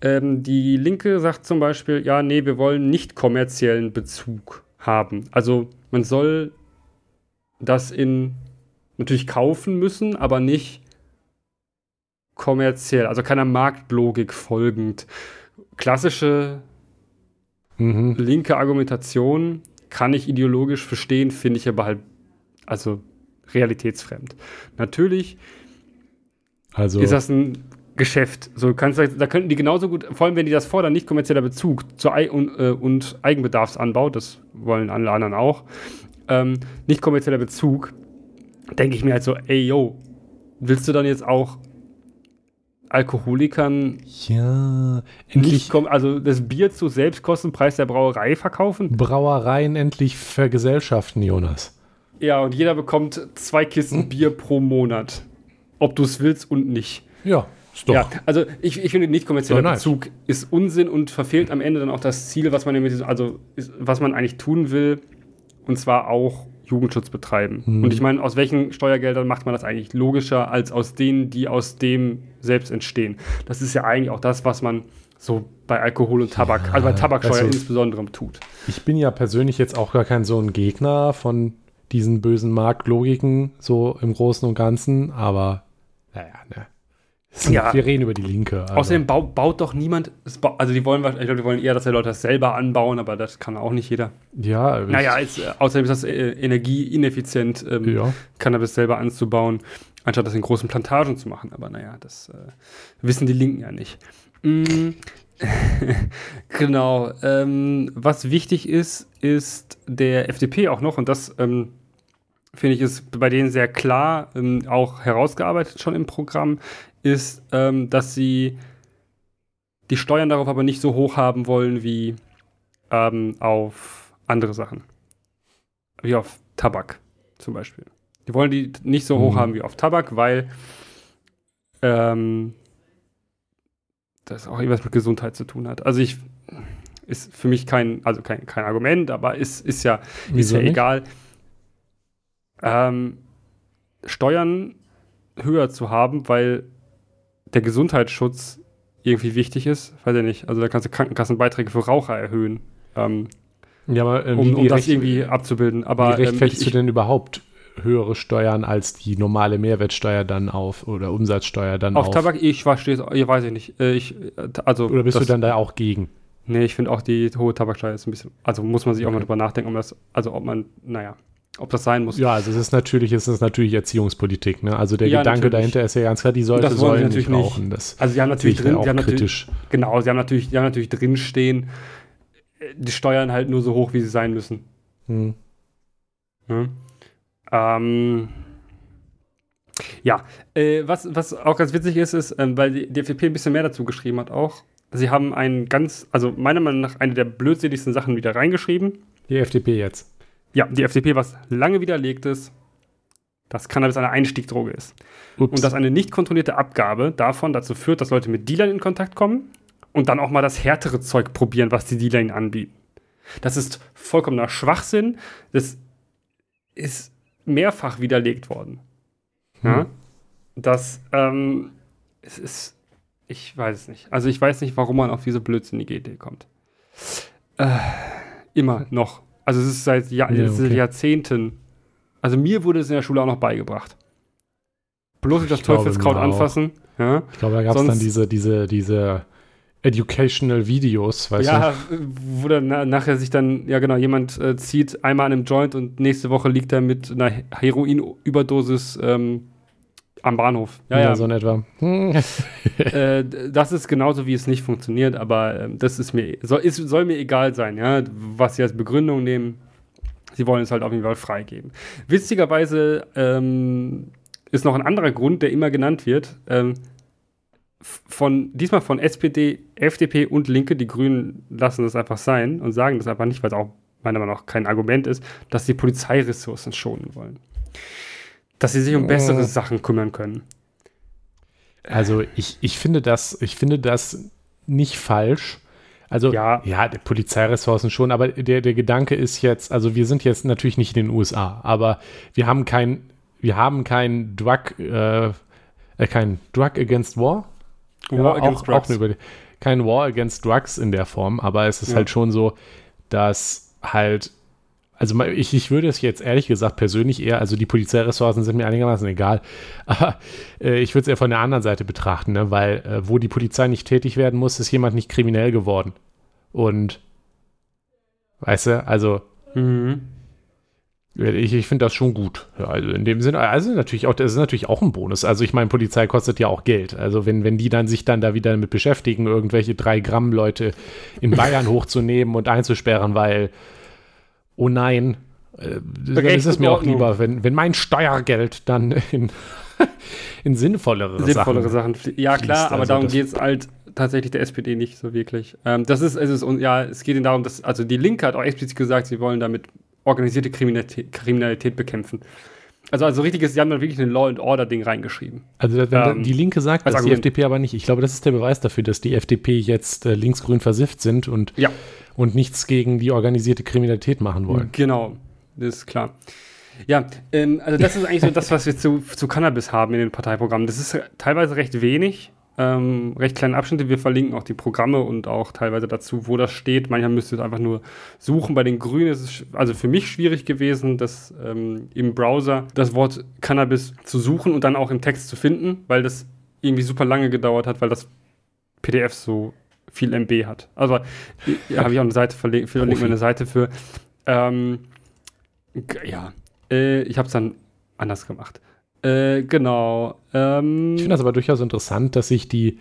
Ähm, die Linke sagt zum Beispiel, ja, nee, wir wollen nicht kommerziellen Bezug haben. Also man soll das in natürlich kaufen müssen, aber nicht kommerziell, also keiner Marktlogik folgend. Klassische mhm. linke Argumentation kann ich ideologisch verstehen, finde ich aber halt, also realitätsfremd. Natürlich also. ist das ein Geschäft. So kannst da könnten die genauso gut, vor allem wenn die das fordern, nicht kommerzieller Bezug zu Ei und, äh, und, Eigenbedarfsanbau, das wollen alle anderen auch, ähm, nicht kommerzieller Bezug, denke ich mir halt so, ey yo, willst du dann jetzt auch Alkoholikern ja, endlich kommen, also das Bier zu Selbstkostenpreis der Brauerei verkaufen? Brauereien endlich vergesellschaften, Jonas. Ja, und jeder bekommt zwei Kisten hm. Bier pro Monat. Ob du es willst und nicht. Ja, ist doch. Ja, also ich, ich finde, nicht kommerzieller nice. Bezug ist Unsinn und verfehlt am Ende dann auch das Ziel, was man, nämlich, also, was man eigentlich tun will. Und zwar auch Jugendschutz betreiben. Hm. Und ich meine, aus welchen Steuergeldern macht man das eigentlich logischer als aus denen, die aus dem selbst entstehen? Das ist ja eigentlich auch das, was man so bei Alkohol und Tabak, ja, also bei Tabaksteuer also, insbesondere tut. Ich bin ja persönlich jetzt auch gar kein so ein Gegner von diesen bösen Marktlogiken, so im Großen und Ganzen, aber naja, ne. Ja. Wir reden über die Linke. Also. Außerdem baut, baut doch niemand, also die wollen, ich glaube, die wollen eher, dass die Leute das selber anbauen, aber das kann auch nicht jeder. Ja. Naja, ist, äh, außerdem ist das äh, energieineffizient, ähm, ja. Cannabis selber anzubauen, anstatt das in großen Plantagen zu machen. Aber naja, das äh, wissen die Linken ja nicht. Mm. genau. Ähm, was wichtig ist, ist der FDP auch noch, und das ähm, finde ich ist bei denen sehr klar ähm, auch herausgearbeitet schon im Programm, ist, ähm, dass sie die Steuern darauf aber nicht so hoch haben wollen wie ähm, auf andere Sachen. Wie auf Tabak zum Beispiel. Die wollen die nicht so hoch mhm. haben wie auf Tabak, weil ähm, das auch irgendwas mit Gesundheit zu tun hat. Also ich ist für mich kein, also kein, kein Argument, aber ist, ist ja, ist ja egal. Ähm, Steuern höher zu haben, weil der Gesundheitsschutz irgendwie wichtig ist, weiß ich nicht. Also da kannst du Krankenkassenbeiträge für Raucher erhöhen. Ähm, ja, aber, äh, um, um das irgendwie abzubilden. Aber wie rechtfertigst ähm, du denn überhaupt höhere Steuern als die normale Mehrwertsteuer dann auf oder Umsatzsteuer dann auf? Auf Tabak, ich verstehe es, weiß ich nicht. Äh, ich, also, oder bist das, du dann da auch gegen? Nee, ich finde auch die hohe Tabaksteuer ist ein bisschen, also muss man sich okay. auch mal drüber nachdenken, um das, also ob man, naja, ob das sein muss. Ja, also es ist natürlich, es ist natürlich Erziehungspolitik. Ne? Also der ja, Gedanke natürlich. dahinter ist ja ganz klar, die Leute das sollen natürlich nicht rauchen. Das also sie haben natürlich drin, auch kritisch. genau, sie haben natürlich, die haben natürlich drinstehen, die Steuern halt nur so hoch, wie sie sein müssen. Hm. Ja, ähm, ja. Äh, was, was auch ganz witzig ist, ist, äh, weil die, die FDP ein bisschen mehr dazu geschrieben hat auch. Sie haben einen ganz, also meiner Meinung nach eine der blödsinnigsten Sachen wieder reingeschrieben. Die FDP jetzt. Ja, die FDP, was lange widerlegt ist, dass Cannabis eine Einstiegdroge ist. Ups. Und dass eine nicht kontrollierte Abgabe davon dazu führt, dass Leute mit Dealern in Kontakt kommen und dann auch mal das härtere Zeug probieren, was die Dealer ihnen anbieten. Das ist vollkommener Schwachsinn. Das ist mehrfach widerlegt worden. Hm. Ja? Das, ähm, es ist, ich weiß es nicht. Also ich weiß nicht, warum man auf diese blödsinnige Idee kommt. Äh, immer noch. Also es ist seit Jahr, ja, okay. Jahrzehnten. Also mir wurde es in der Schule auch noch beigebracht. Bloß nicht das Teufelskraut anfassen. Ja? Ich glaube, da gab es dann diese, diese, diese Educational Videos, weißt ja, du? Ja, wo dann na, nachher sich dann, ja genau, jemand äh, zieht einmal an einem Joint und nächste Woche liegt er mit einer Heroinüberdosis ähm, am Bahnhof. Ja, ja, ja. so in etwa. äh, das ist genauso, wie es nicht funktioniert, aber äh, das ist mir, soll, ist, soll mir egal sein, ja, was sie als Begründung nehmen. Sie wollen es halt auf jeden Fall freigeben. Witzigerweise ähm, ist noch ein anderer Grund, der immer genannt wird. Ähm, von, diesmal von SPD, FDP und Linke, die Grünen lassen das einfach sein und sagen das einfach nicht, weil es auch meiner Meinung nach kein Argument ist, dass sie Polizeiressourcen schonen wollen dass sie sich um bessere äh. Sachen kümmern können. Also ich, ich finde das, ich finde das nicht falsch. Also ja, ja Polizeiressourcen schon, aber der, der Gedanke ist jetzt, also wir sind jetzt natürlich nicht in den USA, aber wir haben kein, wir haben kein Drug, äh, äh kein Drug Against War. War ja, against auch, Drugs. Auch kein War Against Drugs in der Form, aber es ist ja. halt schon so, dass halt also ich, ich würde es jetzt ehrlich gesagt persönlich eher, also die Polizeiressourcen sind mir einigermaßen egal, aber äh, ich würde es eher von der anderen Seite betrachten, ne? weil äh, wo die Polizei nicht tätig werden muss, ist jemand nicht kriminell geworden. Und weißt du, also mhm. ich, ich finde das schon gut. Ja, also in dem Sinne, also natürlich auch, das ist natürlich auch ein Bonus. Also ich meine, Polizei kostet ja auch Geld. Also wenn, wenn die dann sich dann da wieder damit beschäftigen, irgendwelche drei Gramm Leute in Bayern hochzunehmen und einzusperren, weil oh nein, äh, dann ist es mir auch lieber, wenn, wenn mein Steuergeld dann in, in sinnvollere, sinnvollere Sachen. Sachen ja, klar, aber also darum geht es halt tatsächlich der SPD nicht so wirklich. Ähm, das ist, es ist, und ja, es geht ihnen darum, dass, also die Linke hat auch explizit gesagt, sie wollen damit organisierte Kriminalität, Kriminalität bekämpfen. Also, also richtiges, sie haben dann wirklich ein Law and Order Ding reingeschrieben. Also ähm, die Linke sagt, dass die FDP aber nicht. Ich glaube, das ist der Beweis dafür, dass die FDP jetzt äh, linksgrün versifft sind und ja und nichts gegen die organisierte Kriminalität machen wollen. Genau, das ist klar. Ja, ähm, also das ist eigentlich so das, was wir zu, zu Cannabis haben in den Parteiprogrammen. Das ist teilweise recht wenig, ähm, recht kleine Abschnitte. Wir verlinken auch die Programme und auch teilweise dazu, wo das steht. Manchmal müsst ihr es einfach nur suchen. Bei den Grünen ist es also für mich schwierig gewesen, das ähm, im Browser das Wort Cannabis zu suchen und dann auch im Text zu finden, weil das irgendwie super lange gedauert hat, weil das PDF so viel MB hat. Also ja, habe ich auch eine Seite verlinkt, verlinkt mir eine Seite für. Ähm, ja, äh, ich habe es dann anders gemacht. Äh, genau. Ähm, ich finde das aber durchaus interessant, dass sich die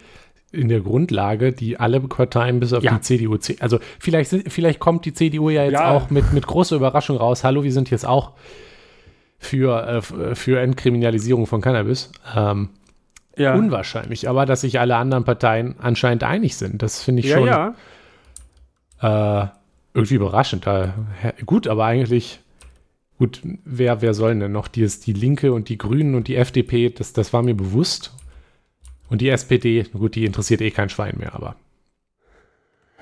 in der Grundlage, die alle Parteien bis auf ja. die CDU, also vielleicht, vielleicht kommt die CDU ja jetzt ja. auch mit, mit großer Überraschung raus. Hallo, wir sind jetzt auch für, äh, für Entkriminalisierung von Cannabis. Ähm, ja. unwahrscheinlich. Aber dass sich alle anderen Parteien anscheinend einig sind, das finde ich ja, schon ja. Äh, irgendwie überraschend. Gut, aber eigentlich, gut, wer, wer soll denn noch? Die, ist die Linke und die Grünen und die FDP, das, das war mir bewusst. Und die SPD, gut, die interessiert eh kein Schwein mehr, aber.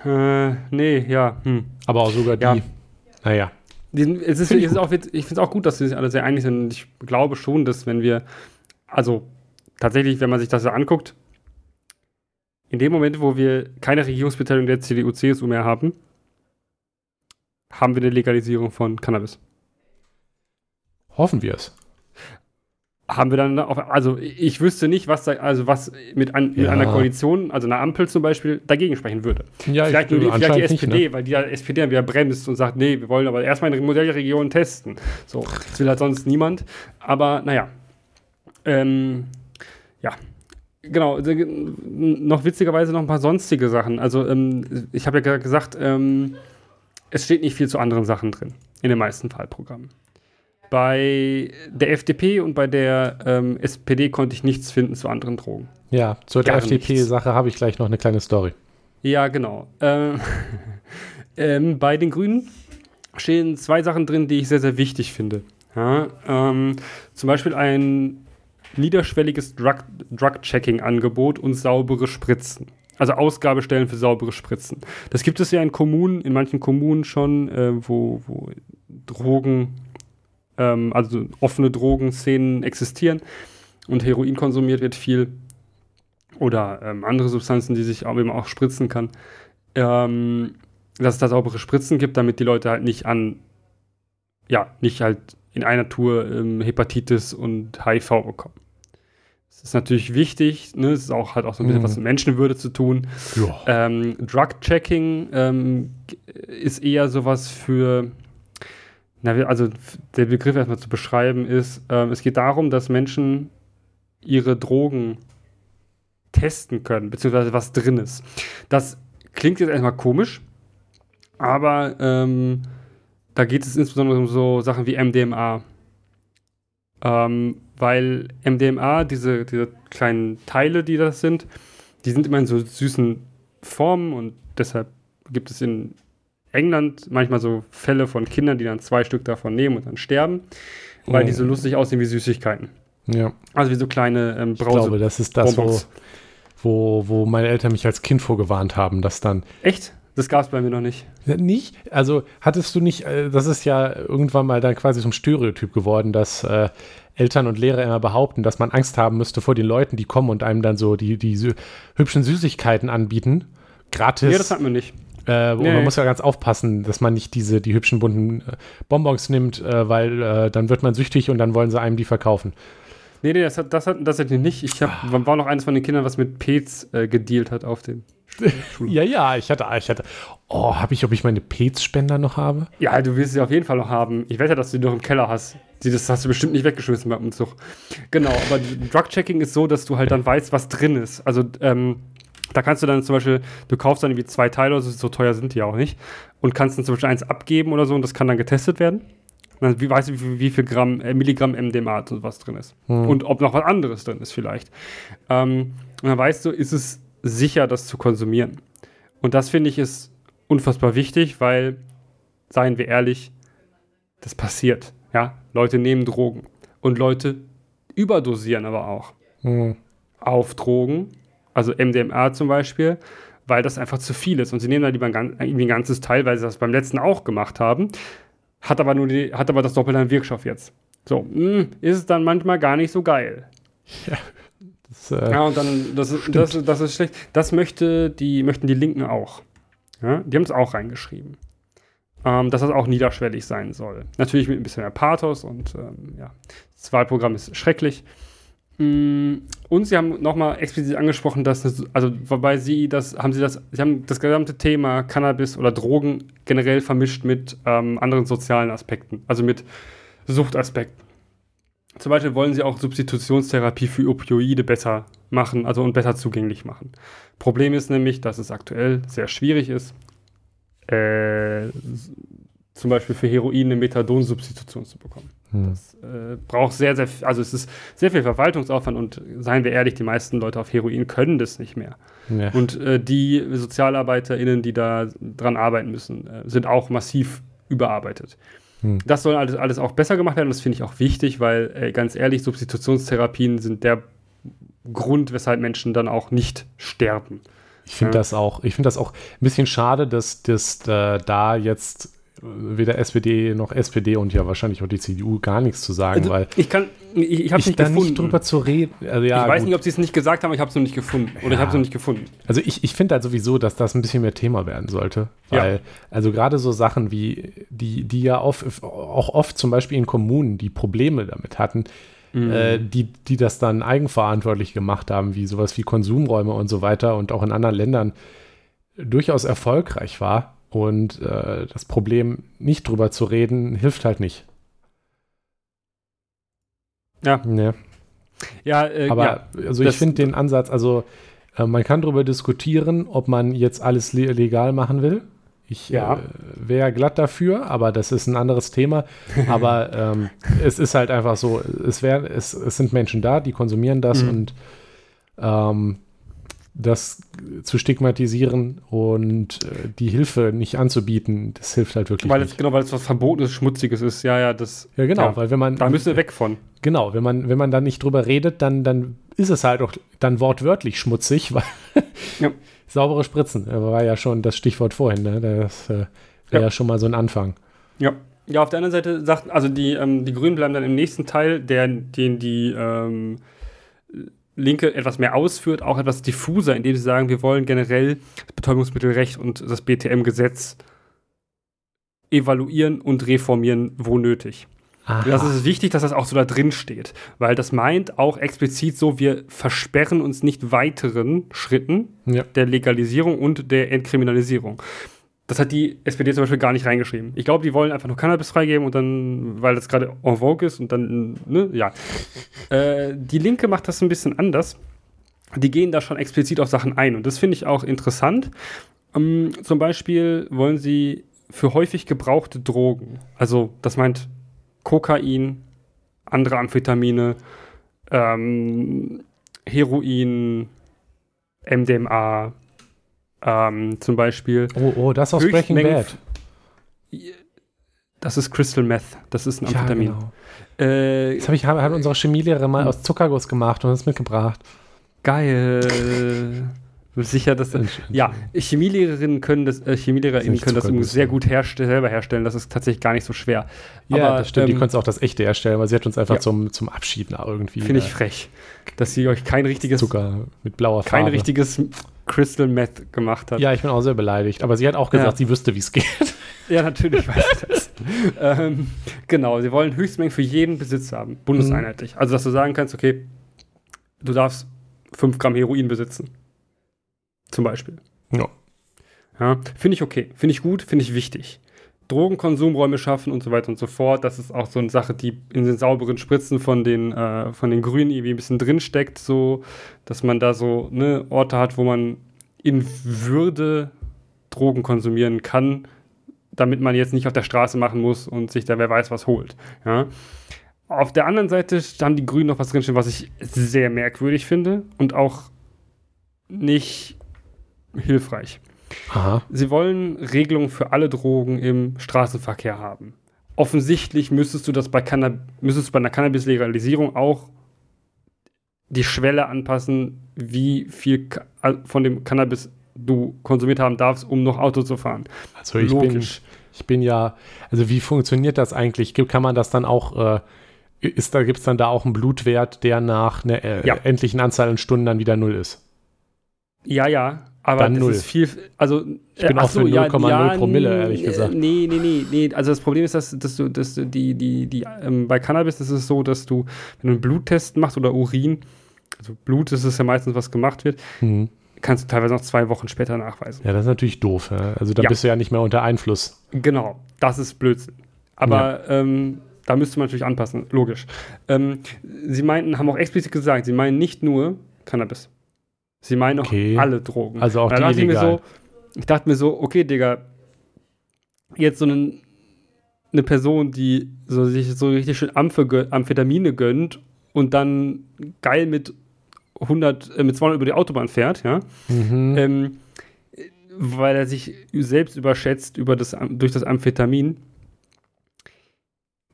Äh, nee, ja. Hm. Aber auch sogar die, ja. naja. es ist, find ich, auch, ich finde es auch gut, dass sie sich alle sehr einig sind. Und ich glaube schon, dass wenn wir, also tatsächlich, wenn man sich das so anguckt, in dem Moment, wo wir keine Regierungsbeteiligung der CDU, CSU mehr haben, haben wir eine Legalisierung von Cannabis. Hoffen wir es. Haben wir dann auch, also ich wüsste nicht, was da, also was mit, an, ja. mit einer Koalition, also einer Ampel zum Beispiel, dagegen sprechen würde. Ja, vielleicht ich, nur die, vielleicht die SPD, nicht, ne? weil die SPD dann wieder bremst und sagt, nee, wir wollen aber erstmal eine Modellregion testen. So, das will halt sonst niemand. Aber naja. Ähm, ja, genau. Noch witzigerweise noch ein paar sonstige Sachen. Also, ähm, ich habe ja gesagt, ähm, es steht nicht viel zu anderen Sachen drin in den meisten Wahlprogrammen. Bei der FDP und bei der ähm, SPD konnte ich nichts finden zu anderen Drogen. Ja, zur FDP-Sache habe ich gleich noch eine kleine Story. Ja, genau. Ähm, ähm, bei den Grünen stehen zwei Sachen drin, die ich sehr, sehr wichtig finde. Ja, ähm, zum Beispiel ein niederschwelliges Drug-Checking-Angebot und saubere Spritzen. Also Ausgabestellen für saubere Spritzen. Das gibt es ja in Kommunen, in manchen Kommunen schon, äh, wo, wo Drogen, ähm, also offene Drogenszenen existieren und Heroin konsumiert wird viel oder ähm, andere Substanzen, die sich auch eben auch spritzen kann. Ähm, dass es da saubere Spritzen gibt, damit die Leute halt nicht an, ja, nicht halt in einer Tour ähm, Hepatitis und HIV bekommen. Das ist natürlich wichtig, ne? Es ist auch halt auch so ein bisschen mhm. was mit Menschenwürde zu tun. Ähm, Drug-Checking ähm, ist eher sowas für, na, also der Begriff erstmal zu beschreiben ist, ähm, es geht darum, dass Menschen ihre Drogen testen können, beziehungsweise was drin ist. Das klingt jetzt erstmal komisch, aber ähm, da geht es insbesondere um so Sachen wie MDMA. Ähm, weil MDMA, diese, diese kleinen Teile, die das sind, die sind immer in so süßen Formen und deshalb gibt es in England manchmal so Fälle von Kindern, die dann zwei Stück davon nehmen und dann sterben, weil oh. die so lustig aussehen wie Süßigkeiten. Ja. Also wie so kleine ähm, Brause. Ich glaube, das ist das, wo, wo, wo meine Eltern mich als Kind vorgewarnt haben, dass dann. Echt? Das gab es bei mir noch nicht. Nicht? Also hattest du nicht, äh, das ist ja irgendwann mal dann quasi zum Stereotyp geworden, dass äh, Eltern und Lehrer immer behaupten, dass man Angst haben müsste vor den Leuten, die kommen und einem dann so die, die hübschen Süßigkeiten anbieten. Gratis. Ja, das hatten wir nicht. Äh, nee. Man muss ja ganz aufpassen, dass man nicht diese, die hübschen bunten äh, Bonbons nimmt, äh, weil äh, dann wird man süchtig und dann wollen sie einem die verkaufen. Nee, nee, das hat das, hat, das ich nicht. Ich hab, ah. war noch eines von den Kindern, was mit Pets äh, gedealt hat auf den ja, ja, ich hatte, ich hatte, oh, habe ich, ob ich meine Pets-Spender noch habe? Ja, du wirst sie auf jeden Fall noch haben. Ich wette, dass du die noch im Keller hast. Das hast du bestimmt nicht weggeschmissen beim Umzug. Genau, aber Drug-Checking ist so, dass du halt dann weißt, was drin ist. Also, ähm, da kannst du dann zum Beispiel, du kaufst dann irgendwie zwei Teile, also so teuer sind die auch nicht, und kannst dann zum Beispiel eins abgeben oder so und das kann dann getestet werden. Dann wie, weißt du, wie, wie viel Gramm, äh, Milligramm MDMA und was drin ist. Hm. Und ob noch was anderes drin ist vielleicht. Ähm, und dann weißt du, ist es sicher, das zu konsumieren. Und das finde ich ist unfassbar wichtig, weil, seien wir ehrlich, das passiert. Ja, Leute nehmen Drogen und Leute überdosieren aber auch mhm. auf Drogen, also MDMA zum Beispiel, weil das einfach zu viel ist. Und sie nehmen dann lieber ein, irgendwie ein ganzes Teil, weil sie das beim letzten auch gemacht haben, hat aber nur die, hat aber das Doppelte an Wirkstoff jetzt. So, mh, hm, ist es dann manchmal gar nicht so geil. Ja. Das, äh, ja, und dann, das, das, das ist schlecht. Das möchte die, möchten die Linken auch. Ja, die haben es auch reingeschrieben. Ähm, dass das auch niederschwellig sein soll. Natürlich mit ein bisschen mehr Pathos und ähm, ja, das Wahlprogramm ist schrecklich. Mm, und sie haben nochmal explizit angesprochen, dass, das, also wobei sie das, haben sie das, sie haben das gesamte Thema Cannabis oder Drogen generell vermischt mit ähm, anderen sozialen Aspekten, also mit Suchtaspekten. Zum Beispiel wollen sie auch Substitutionstherapie für Opioide besser machen, also und besser zugänglich machen. Problem ist nämlich, dass es aktuell sehr schwierig ist, äh, zum Beispiel für Heroin eine Methadon-Substitution zu bekommen. Hm. Das äh, braucht sehr, sehr, also es ist sehr viel Verwaltungsaufwand und seien wir ehrlich, die meisten Leute auf Heroin können das nicht mehr. Ja. Und äh, die SozialarbeiterInnen, die da dran arbeiten müssen, äh, sind auch massiv überarbeitet. Hm. Das soll alles, alles auch besser gemacht werden und das finde ich auch wichtig, weil äh, ganz ehrlich, Substitutionstherapien sind der Grund, weshalb Menschen dann auch nicht sterben. Ich finde ja. das auch, ich finde das auch ein bisschen schade, dass, dass äh, da jetzt weder SPD noch SPD und ja wahrscheinlich auch die CDU gar nichts zu sagen, also, weil ich kann, ich, ich habe nicht gefunden. nicht drüber zu reden. Also, ja, ich weiß gut. nicht, ob sie es nicht gesagt haben, ich habe es noch nicht gefunden oder ja. ich habe es noch nicht gefunden. Also ich, ich finde halt sowieso, dass das ein bisschen mehr Thema werden sollte, weil ja. also gerade so Sachen wie die, die ja oft, auch oft zum Beispiel in Kommunen, die Probleme damit hatten, mhm. äh, die, die das dann eigenverantwortlich gemacht haben, wie sowas wie Konsumräume und so weiter und auch in anderen Ländern durchaus erfolgreich war und äh, das Problem, nicht drüber zu reden, hilft halt nicht. Ja. Nee. Ja, äh, aber ja, also ich finde den Ansatz, also äh, man kann darüber diskutieren, ob man jetzt alles le legal machen will. Ich ja. äh, wäre glatt dafür, aber das ist ein anderes Thema. aber ähm, es ist halt einfach so, es, wär, es, es sind Menschen da, die konsumieren das mhm. und ähm, das zu stigmatisieren und äh, die Hilfe nicht anzubieten, das hilft halt wirklich weil nicht. Es, genau, weil es was Verbotenes, Schmutziges ist. Ja, ja, das. Ja, genau, ja, weil wenn man. Da müssen wir weg von. Genau, wenn man, wenn man da nicht drüber redet, dann, dann ist es halt auch dann wortwörtlich schmutzig, weil ja. saubere Spritzen das war ja schon das Stichwort vorhin, ne? Das äh, wäre ja. ja schon mal so ein Anfang. Ja. Ja, auf der anderen Seite sagt, also die, ähm, die Grünen bleiben dann im nächsten Teil, der, den die ähm, Linke etwas mehr ausführt, auch etwas diffuser, indem sie sagen, wir wollen generell das Betäubungsmittelrecht und das BTM-Gesetz evaluieren und reformieren, wo nötig. Aha. Das ist wichtig, dass das auch so da drin steht, weil das meint auch explizit so, wir versperren uns nicht weiteren Schritten ja. der Legalisierung und der Entkriminalisierung. Das hat die SPD zum Beispiel gar nicht reingeschrieben. Ich glaube, die wollen einfach nur Cannabis freigeben und dann, weil das gerade en vogue ist und dann, ne, ja. Äh, die Linke macht das ein bisschen anders. Die gehen da schon explizit auf Sachen ein und das finde ich auch interessant. Ähm, zum Beispiel wollen sie für häufig gebrauchte Drogen, also das meint Kokain, andere Amphetamine, ähm, Heroin, MDMA, ähm, zum Beispiel. Oh, oh, das aus Breaking Bad. Das ist Crystal Meth. Das ist ein Amphetamin. Ja, genau. äh, das hab ich, hat unsere Chemielehrerin mal aus Zuckerguss gemacht und uns mitgebracht. Geil. sicher, dass das, ja Chemielehrerinnen können das äh, Chemielehrerinnen können das sehr gut herste selber herstellen. Das ist tatsächlich gar nicht so schwer. Ja, Aber, das stimmt. Ähm, die können es auch das echte herstellen, weil sie hat uns einfach ja. zum, zum Abschieben irgendwie. Finde ich äh, frech, dass sie euch kein richtiges Zucker mit blauer Farbe. Kein richtiges Crystal Meth gemacht hat. Ja, ich bin auch sehr beleidigt. Aber sie hat auch gesagt, ja. sie wüsste, wie es geht. Ja, natürlich weiß ich das. ähm, genau, sie wollen Höchstmengen für jeden Besitz haben, bundeseinheitlich. Mhm. Also, dass du sagen kannst, okay, du darfst 5 Gramm Heroin besitzen. Zum Beispiel. Ja. ja finde ich okay, finde ich gut, finde ich wichtig. Drogenkonsumräume schaffen und so weiter und so fort. Das ist auch so eine Sache, die in den sauberen Spritzen von den, äh, von den Grünen irgendwie ein bisschen drinsteckt, so, dass man da so ne, Orte hat, wo man in Würde Drogen konsumieren kann, damit man jetzt nicht auf der Straße machen muss und sich da wer weiß was holt. Ja. Auf der anderen Seite haben die Grünen noch was drinstehen, was ich sehr merkwürdig finde und auch nicht hilfreich. Aha. Sie wollen Regelungen für alle Drogen im Straßenverkehr haben. Offensichtlich müsstest du das bei, Cannab müsstest du bei einer Cannabis-Legalisierung auch die Schwelle anpassen, wie viel von dem Cannabis du konsumiert haben darfst, um noch Auto zu fahren. Also ich Logisch. bin, ich bin ja, also wie funktioniert das eigentlich? Kann man das dann auch, äh, ist da, gibt es dann da auch einen Blutwert, der nach einer äh, ja. endlichen Anzahl an Stunden dann wieder null ist? Ja, ja, aber Dann das null. ist viel, also ich bin auch so, für 0,0 ja, Promille, ehrlich gesagt. Nee, nee, nee, nee. Also das Problem ist, dass, dass du, dass du die, die, die, ähm, bei Cannabis ist es so, dass du, wenn du einen Bluttest machst oder Urin, also Blut ist es ja meistens, was gemacht wird, mhm. kannst du teilweise noch zwei Wochen später nachweisen. Ja, das ist natürlich doof. Ja? Also da ja. bist du ja nicht mehr unter Einfluss. Genau, das ist Blödsinn. Aber ja. ähm, da müsste man natürlich anpassen, logisch. Ähm, sie meinten, haben auch explizit gesagt, sie meinen nicht nur Cannabis. Sie meinen auch okay. alle Drogen. Also auch die dachte ich, so, ich dachte mir so, okay, Digga, jetzt so einen, eine Person, die so, sich so richtig schön Amphe, Amphetamine gönnt und dann geil mit 100, äh, mit 200 über die Autobahn fährt, ja, mhm. ähm, weil er sich selbst überschätzt über das, durch das Amphetamin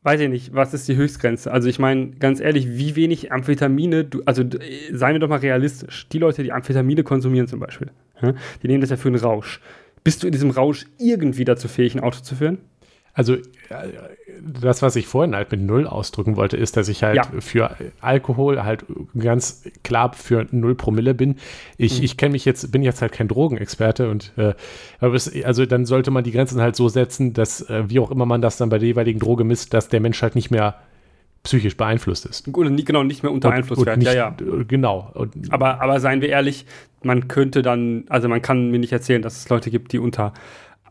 weiß ich nicht, was ist die Höchstgrenze? Also ich meine, ganz ehrlich, wie wenig Amphetamine, du, also seien wir doch mal realistisch. Die Leute, die Amphetamine konsumieren zum Beispiel, die nehmen das ja für einen Rausch. Bist du in diesem Rausch irgendwie dazu fähig, ein Auto zu führen? Also das, was ich vorhin halt mit Null ausdrücken wollte, ist, dass ich halt ja. für Alkohol halt ganz klar für Null Promille bin. Ich, mhm. ich kenne mich jetzt, bin jetzt halt kein Drogenexperte und äh, es, also dann sollte man die Grenzen halt so setzen, dass äh, wie auch immer man das dann bei der jeweiligen Droge misst, dass der Mensch halt nicht mehr psychisch beeinflusst ist. Oder nie, genau, nicht mehr unter und, Einfluss wird. Ja, ja. Genau. Und, aber, aber seien wir ehrlich, man könnte dann, also man kann mir nicht erzählen, dass es Leute gibt, die unter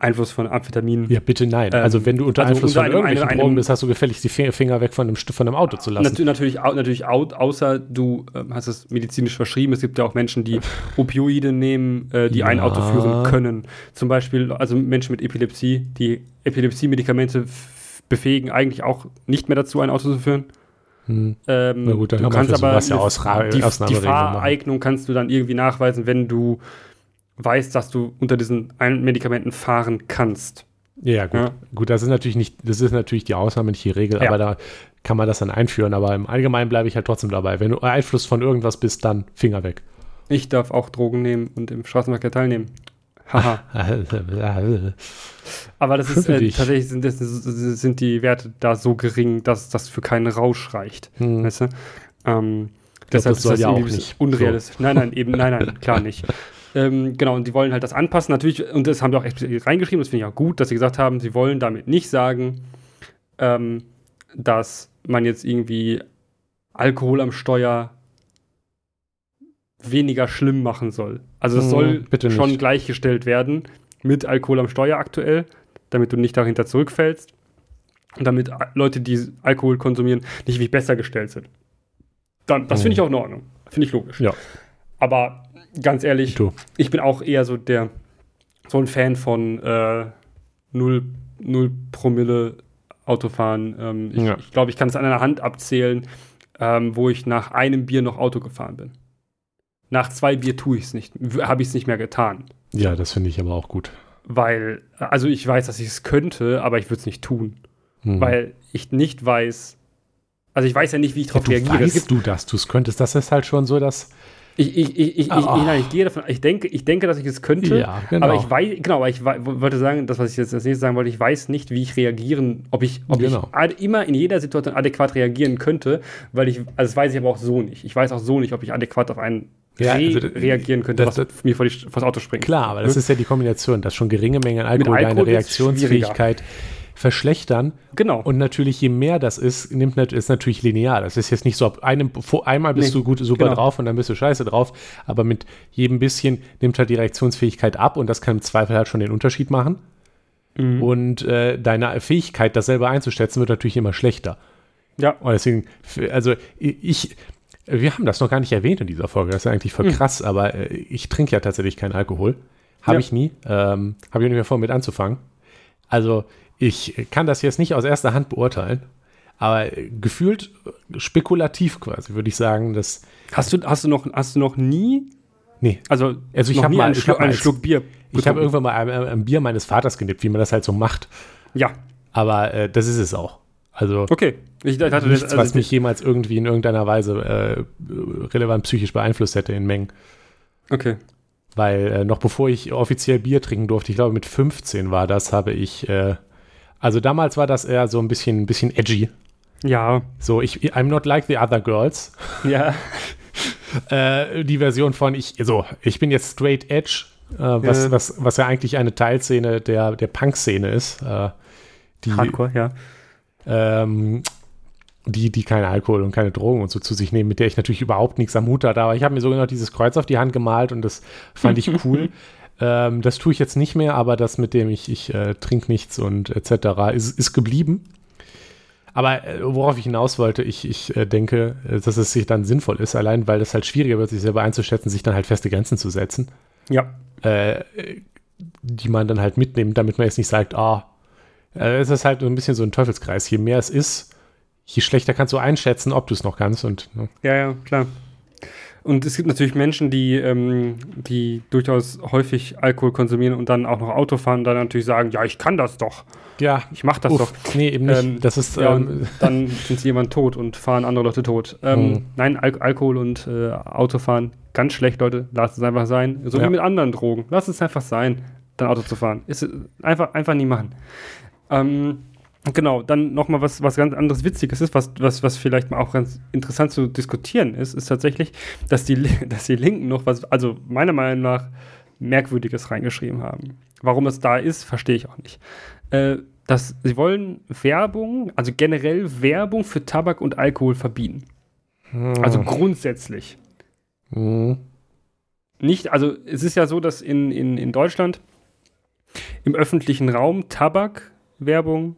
Einfluss von Amphetaminen. Ja, bitte nein. Ähm, also wenn du unter also Einfluss unter von einem, irgendwelchen einem, Drogen bist, hast du gefälligst die Finger weg von einem, von einem Auto zu lassen. Natürlich, natürlich, natürlich außer du äh, hast es medizinisch verschrieben. Es gibt ja auch Menschen, die Opioide nehmen, äh, die ja. ein Auto führen können. Zum Beispiel, also Menschen mit Epilepsie, die Epilepsie-Medikamente befähigen eigentlich auch nicht mehr dazu, ein Auto zu führen. Hm. Ähm, Na gut, dann du kannst aber ja Ausra die, die Fahreignung kannst du dann irgendwie nachweisen, wenn du weißt, dass du unter diesen Medikamenten fahren kannst. Ja, gut. Ja. Gut, das ist natürlich nicht, das ist natürlich die Ausnahme, nicht die Regel, ja. aber da kann man das dann einführen. Aber im Allgemeinen bleibe ich halt trotzdem dabei. Wenn du Einfluss von irgendwas bist, dann Finger weg. Ich darf auch Drogen nehmen und im Straßenverkehr teilnehmen. Haha. aber das ist äh, tatsächlich sind, das, sind die Werte da so gering, dass das für keinen Rausch reicht. Hm. Weißt du? Ähm, glaub, deshalb das ist das ja auch nicht unrealistisch. So. Nein, nein, eben, nein, nein, klar nicht. Ähm, genau, und die wollen halt das anpassen. Natürlich, und das haben wir auch explizit reingeschrieben, das finde ich auch gut, dass sie gesagt haben, sie wollen damit nicht sagen, ähm, dass man jetzt irgendwie Alkohol am Steuer weniger schlimm machen soll. Also das hm, soll schon nicht. gleichgestellt werden mit Alkohol am Steuer aktuell, damit du nicht dahinter zurückfällst und damit Leute, die Alkohol konsumieren, nicht wie besser gestellt sind. Dann, das finde ich hm. auch in Ordnung. Finde ich logisch. Ja. Aber ganz ehrlich, du. ich bin auch eher so der so ein Fan von äh, null, null Promille Autofahren. Ähm, ich, ja. ich glaube, ich kann es an einer Hand abzählen, ähm, wo ich nach einem Bier noch Auto gefahren bin. Nach zwei Bier tue ich es nicht, habe ich es nicht mehr getan. Ja, das finde ich aber auch gut. Weil, also ich weiß, dass ich es könnte, aber ich würde es nicht tun. Hm. Weil ich nicht weiß, also ich weiß ja nicht, wie ich darauf ja, reagiere. Weißt du, dass du es könntest? Das ist halt schon so, dass ich, ich, ich, ich, oh. ich, nein, ich gehe davon, ich denke, ich denke, dass ich es könnte, ja, genau. aber ich weiß, genau, aber ich wollte sagen, das, was ich jetzt als nächstes sagen wollte, ich weiß nicht, wie ich reagieren, ob ich, ob genau. ich immer in jeder Situation adäquat reagieren könnte, weil ich, also das weiß ich aber auch so nicht. Ich weiß auch so nicht, ob ich adäquat auf einen ja, also, reagieren könnte, das, was mir vor, die, vor, das Auto springt. Klar, aber das hm? ist ja die Kombination, dass schon geringe Mengen Alkohol, Alkohol deine Reaktionsfähigkeit verschlechtern. Genau. Und natürlich, je mehr das ist, nimmt ist natürlich linear. Das ist jetzt nicht so, ab einem, einmal bist nee, du gut, super genau. drauf und dann bist du scheiße drauf. Aber mit jedem bisschen nimmt halt die Reaktionsfähigkeit ab und das kann im Zweifel halt schon den Unterschied machen. Mhm. Und äh, deine Fähigkeit, das selber einzuschätzen, wird natürlich immer schlechter. Ja. Und deswegen, also ich, wir haben das noch gar nicht erwähnt in dieser Folge. Das ist eigentlich voll mhm. krass, aber äh, ich trinke ja tatsächlich keinen Alkohol. Habe ja. ich nie. Ähm, Habe ich auch nicht mehr vor, mit anzufangen. Also ich kann das jetzt nicht aus erster Hand beurteilen, aber gefühlt spekulativ quasi, würde ich sagen, dass. Hast du, hast du noch, hast du noch nie? Nee. Also, also ich habe mal einen, Schluck, einen Schluck Bier. Ich habe irgendwann mal ein, ein, Bier meines Vaters genippt, wie man das halt so macht. Ja. Aber äh, das ist es auch. Also okay. Ich hatte nichts, das, also was mich jemals irgendwie in irgendeiner Weise äh, relevant psychisch beeinflusst hätte in Mengen. Okay. Weil äh, noch bevor ich offiziell Bier trinken durfte, ich glaube mit 15 war das, habe ich äh, also damals war das eher so ein bisschen, ein bisschen edgy. Ja. So, ich, I'm not like the other girls. Ja. äh, die Version von ich, so, ich bin jetzt straight edge, äh, was, ja. Was, was ja eigentlich eine Teilszene der, der Punk-Szene ist. Äh, die, Hardcore, ja. Ähm, die, die keinen Alkohol und keine Drogen und so zu sich nehmen, mit der ich natürlich überhaupt nichts am Hut hatte. Aber ich habe mir sogar noch dieses Kreuz auf die Hand gemalt und das fand ich cool. Ähm, das tue ich jetzt nicht mehr, aber das mit dem ich, ich äh, trinke nichts und etc. Ist, ist geblieben. Aber äh, worauf ich hinaus wollte, ich, ich äh, denke, äh, dass es sich dann sinnvoll ist, allein weil es halt schwieriger wird, sich selber einzuschätzen, sich dann halt feste Grenzen zu setzen. Ja. Äh, die man dann halt mitnimmt, damit man jetzt nicht sagt, ah, äh, es ist halt ein bisschen so ein Teufelskreis. Je mehr es ist, je schlechter kannst du einschätzen, ob du es noch kannst. Und, ne? Ja, ja, klar. Und es gibt natürlich Menschen, die, ähm, die durchaus häufig Alkohol konsumieren und dann auch noch Auto fahren und dann natürlich sagen, ja, ich kann das doch. Ja. Ich mach das Uff, doch. Nee, eben nicht. Ähm, das ist, ja, ähm, dann sind sie jemand tot und fahren andere Leute tot. Ähm, hm. Nein, Al Alkohol und äh, Autofahren, ganz schlecht, Leute. Lasst es einfach sein. So ja. wie mit anderen Drogen. Lasst es einfach sein, dann Auto zu fahren. Ist, einfach, einfach nie machen. Ähm, Genau, dann nochmal was, was ganz anderes Witziges ist, was, was, was vielleicht mal auch ganz interessant zu diskutieren ist, ist tatsächlich, dass die, dass die Linken noch was, also meiner Meinung nach, Merkwürdiges reingeschrieben haben. Warum es da ist, verstehe ich auch nicht. Äh, dass sie wollen Werbung, also generell Werbung für Tabak und Alkohol verbieten. Hm. Also grundsätzlich. Hm. Nicht, also es ist ja so, dass in, in, in Deutschland im öffentlichen Raum Tabakwerbung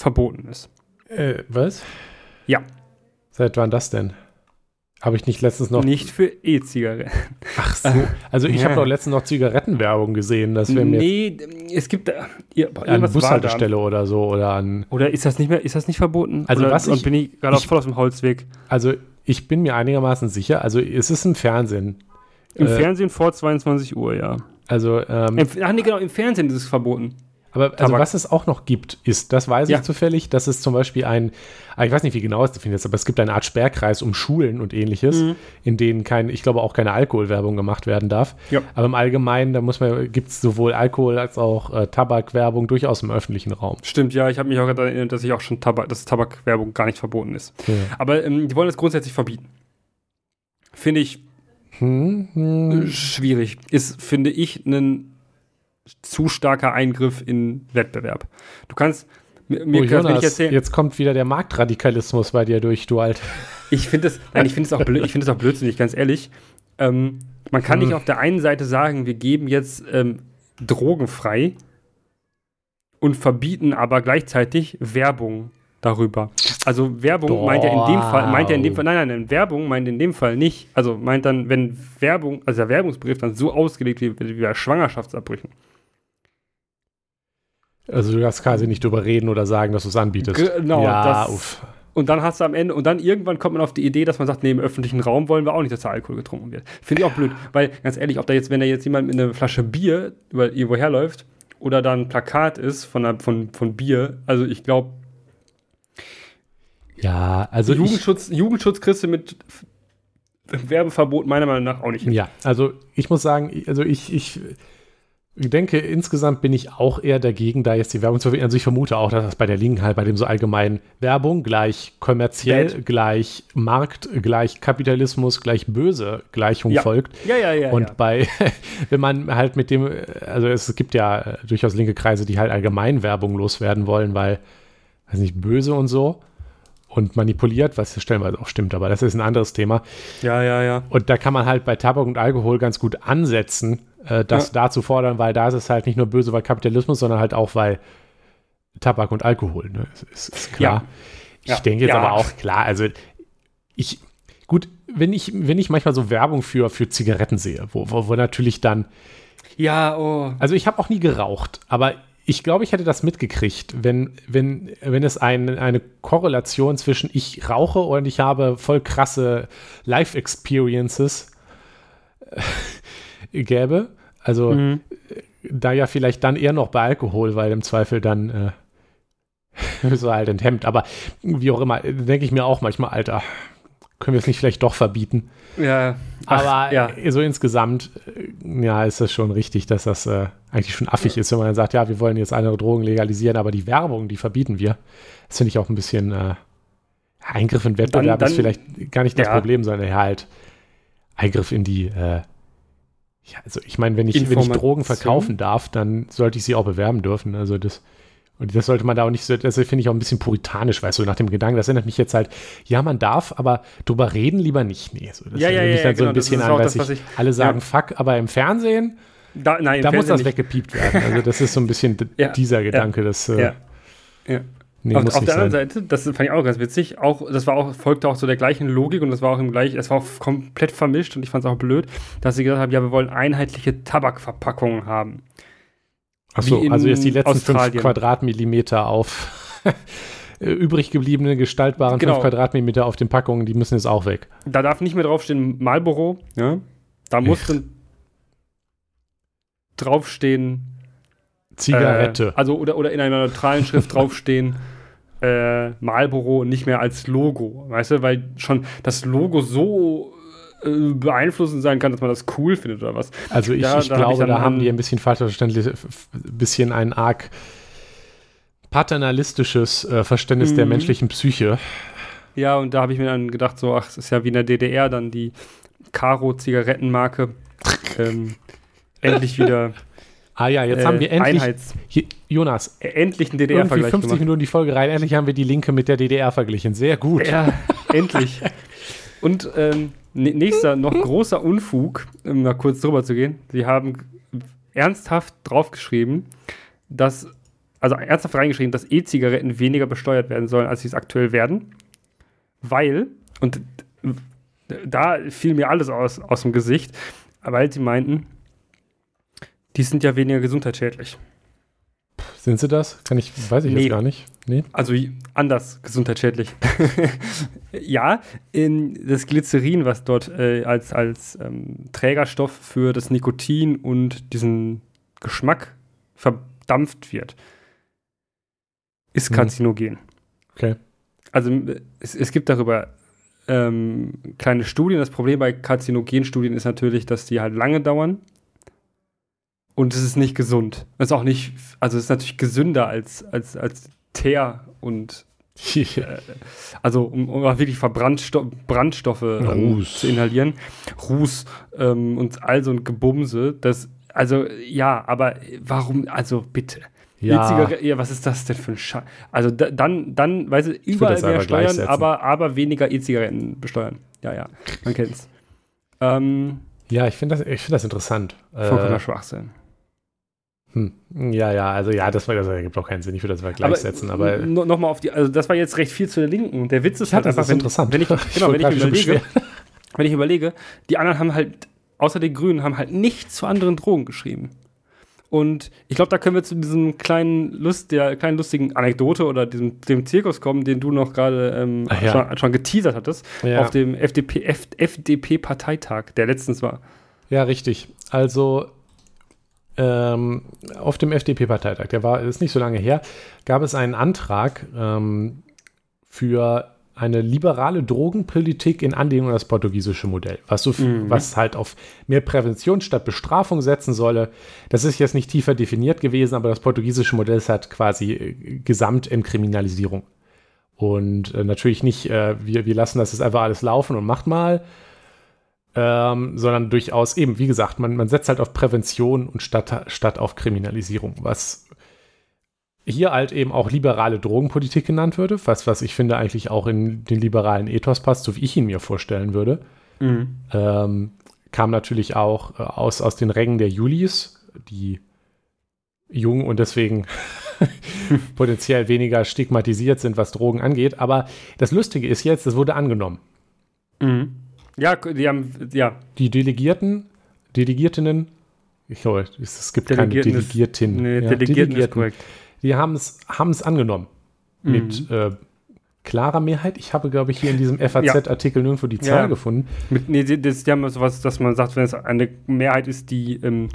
verboten ist. Äh, was? Ja. Seit wann das denn? Habe ich nicht letztens noch. Nicht für E-Zigaretten. Ach so. Also ich ja. habe doch letztens noch Zigarettenwerbung gesehen. Dass wir nee, es gibt da. an Bushaltestelle oder so oder an. Oder ist das nicht mehr, ist das nicht verboten? Also oder, was ich, bin ich gerade voll aus dem Holzweg. Also ich bin mir einigermaßen sicher, also es ist im Fernsehen. Im äh, Fernsehen vor 22 Uhr, ja. Also, ähm, ach nee, genau, im Fernsehen ist es verboten. Aber also was es auch noch gibt, ist, das weiß ja. ich zufällig, dass es zum Beispiel ein, ah, ich weiß nicht, wie genau es definiert ist, aber es gibt eine Art Sperrkreis um Schulen und ähnliches, mhm. in denen kein, ich glaube auch keine Alkoholwerbung gemacht werden darf. Ja. Aber im Allgemeinen, da muss man, gibt es sowohl Alkohol als auch äh, Tabakwerbung durchaus im öffentlichen Raum. Stimmt, ja, ich habe mich auch daran erinnert, dass ich auch schon Tabak, dass Tabakwerbung gar nicht verboten ist. Ja. Aber ähm, die wollen es grundsätzlich verbieten. Finde ich hm, hm. schwierig. Ist, finde ich, ein zu starker Eingriff in Wettbewerb. Du kannst mir, oh, Jonas, erzählen, jetzt kommt wieder der Marktradikalismus bei dir durch, du alt. Ich finde es, nein, ich finde es auch, blöd, ich finde es auch blödsinnig, ganz ehrlich. Ähm, man kann hm. nicht auf der einen Seite sagen, wir geben jetzt ähm, Drogen frei und verbieten aber gleichzeitig Werbung darüber. Also Werbung Boah. meint ja in dem Fall, meint ja in dem Fall, nein, nein, nein, Werbung meint in dem Fall nicht, also meint dann, wenn Werbung, also der Werbungsbrief dann so ausgelegt wie, wie bei Schwangerschaftsabbrüchen. Also du darfst quasi nicht drüber reden oder sagen, dass du es anbietest. Genau, ja, das, uff. Und dann hast du am Ende, und dann irgendwann kommt man auf die Idee, dass man sagt, nee, im öffentlichen Raum wollen wir auch nicht, dass da Alkohol getrunken wird. Finde ich auch blöd, weil ganz ehrlich, ob da jetzt, wenn da jetzt jemand mit einer Flasche Bier über irgendwo herläuft oder da ein Plakat ist von, einer, von, von Bier, also ich glaube. Ja, also. Jugendschutz, Jugendschutz kriegst du mit Werbeverbot meiner Meinung nach auch nicht hin. Ja, also ich muss sagen, also ich, ich denke, insgesamt bin ich auch eher dagegen, da jetzt die Werbung zu verbieten. Also ich vermute auch, dass das bei der Linken halt bei dem so allgemeinen Werbung gleich kommerziell, Bad. gleich Markt, gleich Kapitalismus, gleich böse Gleichung Ja. folgt. Ja, ja, ja. Und ja. bei, wenn man halt mit dem, also es gibt ja äh, durchaus linke Kreise, die halt allgemein Werbung loswerden wollen, weil, weiß nicht, böse und so und manipuliert, was stellenweise auch stimmt, aber das ist ein anderes Thema. ja, ja, ja. Und da kann man halt bei Tabak und Alkohol ganz gut ansetzen, äh, das Ja. da zu fordern, weil da ist es halt nicht nur böse, weil Kapitalismus, sondern halt auch, weil Tabak und Alkohol, ne? Ist, ist, klar. Ich Ja. denke jetzt Ja. aber auch klar, also ich, gut, wenn ich, wenn ich manchmal so Werbung für, für Zigaretten sehe, wo, wo, wo natürlich dann, Ja, oh. also ich habe auch nie geraucht, aber ich glaube, ich hätte das mitgekriegt, wenn, wenn, wenn es ein, eine Korrelation zwischen ich rauche und ich habe voll krasse Life-Experiences gäbe. Also Mhm. da ja vielleicht dann eher noch bei Alkohol, weil im Zweifel dann äh, so halt enthemmt. Aber wie auch immer, denke ich mir auch manchmal, Alter, können wir es nicht vielleicht doch verbieten? Ja. Ach, Aber ja. äh, so insgesamt, äh, ja, ist das schon richtig, dass das äh, eigentlich schon affig ist, wenn man dann sagt, ja, wir wollen jetzt andere Drogen legalisieren, aber die Werbung, die verbieten wir. Das finde ich auch ein bisschen äh, Eingriff in Wettbewerb Dann- ist vielleicht gar nicht das ja. Problem, sondern halt Eingriff in die, äh, ja, also ich meine, wenn ich, wenn ich. Drogen verkaufen darf, dann sollte ich sie auch bewerben dürfen. Also das, und das sollte man da auch nicht so, das finde ich auch ein bisschen puritanisch, weißt du, nach dem Gedanken, das erinnert mich jetzt halt, ja, man darf, aber drüber reden lieber nicht. Nee, so, das Ja, ja, mich ja, dann so genau, ein das bisschen an, das, ich, ich- alle sagen ja. fuck, aber im Fernsehen, Da, nein, im da muss Fernsehen das nicht. weggepiept werden. Also das ist so ein bisschen Ja, dieser Gedanke, das, äh, Ja. Nee, auf auf der sein. anderen Seite, das fand ich auch ganz witzig, auch, das war auch, folgte auch so der gleichen Logik und das war auch im gleichen, es war auch komplett vermischt und ich fand es auch blöd, dass sie gesagt haben, ja, wir wollen einheitliche Tabakverpackungen haben. Achso, also jetzt die letzten fünf Australien. Quadratmillimeter auf äh, übrig gebliebene gestaltbaren Genau. fünf Quadratmillimeter auf den Packungen, die müssen jetzt auch weg. Da darf nicht mehr draufstehen Marlboro, ja. Da muss dann draufstehen, Zigarette. Äh, also oder, oder in einer neutralen Schrift draufstehen, äh, Marlboro nicht mehr als Logo, weißt du, weil schon das Logo so äh, beeinflussend sein kann, dass man das cool findet oder was. Also ich, Ja, ich da hab ich glaube, da haben die ein bisschen falsch verständlich, ein bisschen ein arg paternalistisches äh, Verständnis der Mhm. menschlichen Psyche. Ja, und da habe ich mir dann gedacht, so, ach, es ist ja wie in der DDR dann die Caro-Zigarettenmarke. ähm, endlich wieder Ah ja, jetzt äh, haben wir endlich, Einheits hier, Jonas, endlich einen DDR-Vergleich 50 gemacht. Minuten die Folge rein, endlich haben wir die Linke mit der DDR verglichen. Sehr gut. Ja, endlich. Und ähm, nä- nächster, noch großer Unfug, um mal kurz drüber zu gehen. Sie haben ernsthaft draufgeschrieben, dass, also ernsthaft reingeschrieben, dass E-Zigaretten weniger besteuert werden sollen, als sie es aktuell werden. Weil, und da fiel mir alles aus, aus dem Gesicht, weil sie meinten, die sind ja weniger gesundheitsschädlich. Sind sie das? Kann ich, weiß ich Nee. jetzt gar nicht. Nee. Also anders gesundheitsschädlich. ja, in das Glycerin, was dort äh, als, als ähm, Trägerstoff für das Nikotin und diesen Geschmack verdampft wird, ist Mhm. karzinogen. Okay. Also es, es gibt darüber ähm, kleine Studien. Das Problem bei Karzinogenstudien ist natürlich, dass die halt lange dauern. Und es ist nicht gesund. Es ist auch nicht, also es ist natürlich gesünder als, als, als Teer und äh, also um, um auch wirklich Verbrandsto Brandstoffe ähm, Ruß. zu inhalieren. Ruß ähm, und all so ein Gebumse. Das, also ja, aber warum, also bitte. ja, ja, was ist das denn für ein Scheiß? Also da, dann, dann, weißt du, überall mehr steuern, aber, aber weniger E-Zigaretten besteuern. Ja, ja, man kennt's. Ähm, ja, ich finde das, ich find das interessant. vollkommener Äh, Schwachsinn. Hm. Ja, ja, also ja, das, war- das ergibt auch keinen Sinn. Ich würde das mal gleichsetzen, aber, no, nochmal auf die, also das war jetzt recht viel zu der Linken. Der Witz ist halt einfach, ist interessant. wenn ich, genau, wenn ich überlege, wenn ich überlege, die anderen haben halt, außer den Grünen, haben halt nichts zu anderen Drogen geschrieben. Und ich glaube, da können wir zu diesem kleinen Lust, der kleinen lustigen Anekdote oder diesem dem Zirkus kommen, den du noch gerade ähm, ja. schon, schon geteasert hattest, ja. auf dem FDP, FDP-Parteitag, der letztens war. Ja, richtig. Also ähm, auf dem FDP-Parteitag, der war ist nicht so lange her, gab es einen Antrag ähm, für eine liberale Drogenpolitik in Anlehnung an das portugiesische Modell, was, so, mhm. was halt auf mehr Prävention statt Bestrafung setzen solle. Das ist jetzt nicht tiefer definiert gewesen, aber das portugiesische Modell ist halt quasi äh, Gesamtentkriminalisierung. Und äh, natürlich nicht, äh, wir, wir lassen das jetzt einfach alles laufen und macht mal, ähm, sondern durchaus eben, wie gesagt, man, man setzt halt auf Prävention und statt, statt auf Kriminalisierung, was hier halt eben auch liberale Drogenpolitik genannt würde, was, was ich finde eigentlich auch in den liberalen Ethos passt, so wie ich ihn mir vorstellen würde. Mhm. Ähm, kam natürlich auch äh, aus, aus den Rängen der Julis, die jung und deswegen potenziell weniger stigmatisiert sind, was Drogen angeht. Aber das Lustige ist jetzt, das wurde angenommen. Mhm. Ja, die haben, ja. Die Delegierten, Delegiertinnen, ich glaube, es gibt keine Delegiertin. Nee, ja, Delegierten, Delegierten ist korrekt die haben es angenommen. Mhm. Mit äh, klarer Mehrheit. Ich habe, glaube ich, hier in diesem FAZ-Artikel ja. nirgendwo die Zahl ja. gefunden. Mit, nee, das, die haben sowas, dass man sagt, wenn es eine Mehrheit ist, die, ähm,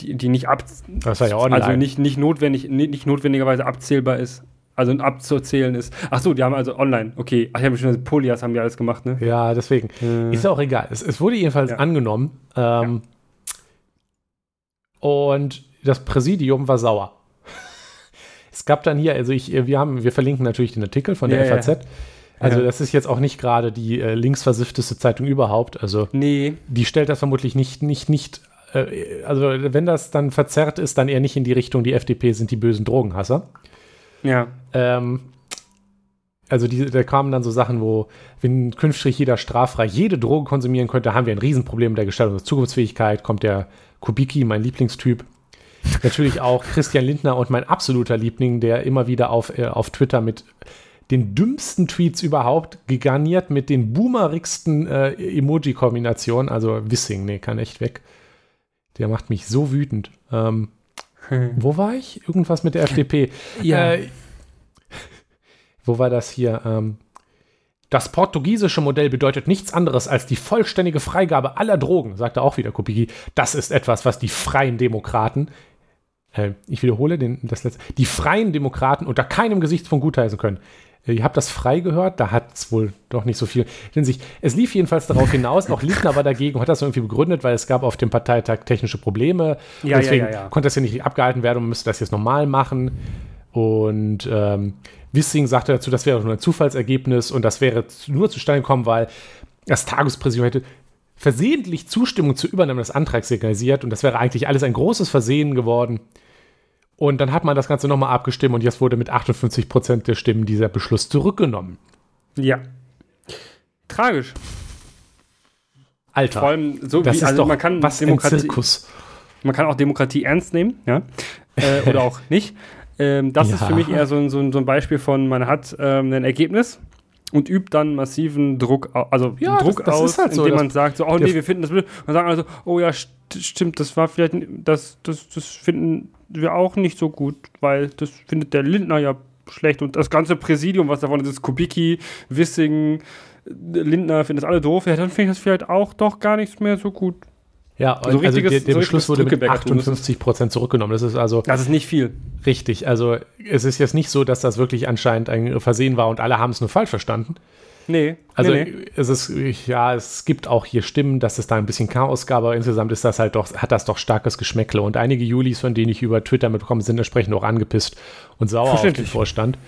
die, die nicht ab, also nicht, nicht, notwendig, nicht notwendigerweise abzählbar ist. Also abzuzählen ist. Ach so, die haben also online. Okay. Ach, ich habe schon Polias haben die alles gemacht, ne? Ja, deswegen. Äh. Ist auch egal. Es, es wurde jedenfalls ja. angenommen. Ähm, und das Präsidium war sauer. Es gab dann hier, also ich, wir haben, wir verlinken natürlich den Artikel von der ja, FAZ. Ja. Also, das ist jetzt auch nicht gerade die äh, linksversiffteste Zeitung überhaupt. Also, nee. die stellt das vermutlich nicht, nicht, nicht, äh, also, wenn das dann verzerrt ist, dann eher nicht in die Richtung, die FDP sind die bösen Drogenhasser. Ja. Ähm, also, die, da kamen dann so Sachen, wo, wenn künftig jeder straffrei jede Droge konsumieren könnte, haben wir ein Riesenproblem mit der Gestaltung der Zukunftsfähigkeit. Kommt der Kubicki, mein Lieblingstyp, Natürlich auch Christian Lindner und mein absoluter Liebling, der immer wieder auf, äh, auf Twitter mit den dümmsten Tweets überhaupt, gegarniert mit den boomerigsten äh, Emoji-Kombinationen. Also Wissing, nee, kann echt weg. Der macht mich so wütend. Ähm, hm. Wo war ich? Irgendwas mit der FDP. Ja. Äh, wo war das hier? Ähm, das portugiesische Modell bedeutet nichts anderes als die vollständige Freigabe aller Drogen, sagte auch wieder Kopigi. Das ist etwas, was die freien Demokraten äh, ich wiederhole den, das letzte, die freien Demokraten unter keinem Gesichtspunkt gutheißen können. Ihr habt das frei gehört, da hat es wohl doch nicht so viel in sich. Es lief jedenfalls darauf hinaus, auch Lindner war dagegen und hat das irgendwie begründet, weil es gab auf dem Parteitag technische Probleme. Ja, deswegen ja, ja, konnte das ja nicht abgehalten werden und müsste das jetzt normal machen. Und ähm, Wissing sagte dazu, das wäre nur ein Zufallsergebnis und das wäre nur zustande gekommen, weil das Tagespräsidium hätte versehentlich Zustimmung zur Übernahme des Antrags signalisiert und das wäre eigentlich alles ein großes Versehen geworden. Und dann hat man das Ganze nochmal abgestimmt und jetzt wurde mit 58 Prozent der Stimmen dieser Beschluss zurückgenommen. Ja. Tragisch. Alter. Vor allem so das wie, ist also doch man kann was Demokratie, Zirkus. Man kann auch Demokratie ernst nehmen, ja. Äh, oder auch nicht. Ähm, das ja. ist für mich eher so ein, so, ein, Beispiel von, man hat ähm, ein Ergebnis und übt dann massiven Druck, also ja, Druck das, das aus, halt indem so, man sagt, so, oh nee, wir finden das blöd. Und sagen also, oh ja, st stimmt, das war vielleicht, das, das, das finden wir auch nicht so gut, weil das findet der Lindner ja schlecht und das ganze Präsidium, was davon ist, Kubicki, Wissing, Lindner finden das alle doof, ja, dann finde ich das vielleicht auch doch gar nichts mehr so gut. Ja, also, also der, der Beschluss wurde mit 58 Prozent zurückgenommen. Das ist also. Das ist nicht viel. Richtig. Also, es ist jetzt nicht so, dass das wirklich anscheinend ein Versehen war und alle haben es nur falsch verstanden. Nee. Also nee, nee. es ist, ja, es gibt auch hier Stimmen, dass es da ein bisschen Chaos gab, aber insgesamt ist das halt doch, hat das doch starkes Geschmäckle. Und einige Julis, von denen ich über Twitter mitbekommen sind entsprechend auch angepisst und sauer auf den Vorstand.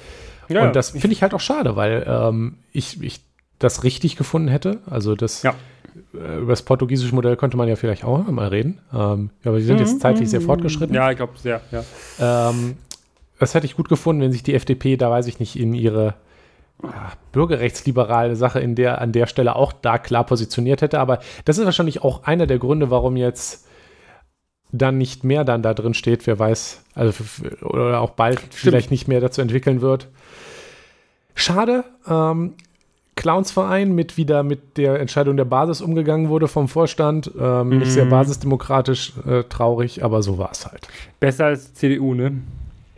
Ja, und das finde ich halt auch schade, weil ähm, ich, ich das richtig gefunden hätte. Also das ja. äh, über das portugiesische Modell könnte man ja vielleicht auch mal reden. Ähm, aber sie sind mhm, jetzt zeitlich sehr fortgeschritten. Ja, ich glaube sehr, ja. Ähm, das hätte ich gut gefunden, wenn sich die FDP, da weiß ich nicht, in ihre bürgerrechtsliberale Sache in der, an der Stelle auch da klar positioniert hätte. Aber das ist wahrscheinlich auch einer der Gründe, warum jetzt dann nicht mehr dann da drin steht, wer weiß, also oder auch bald Stimmt. vielleicht nicht mehr dazu entwickeln wird. Schade. Ähm, Clownsverein mit wieder mit der Entscheidung der Basis umgegangen wurde vom Vorstand. Ähm, mm. Nicht sehr mhm. basisdemokratisch, äh, traurig, aber so war es halt. Besser als CDU, ne?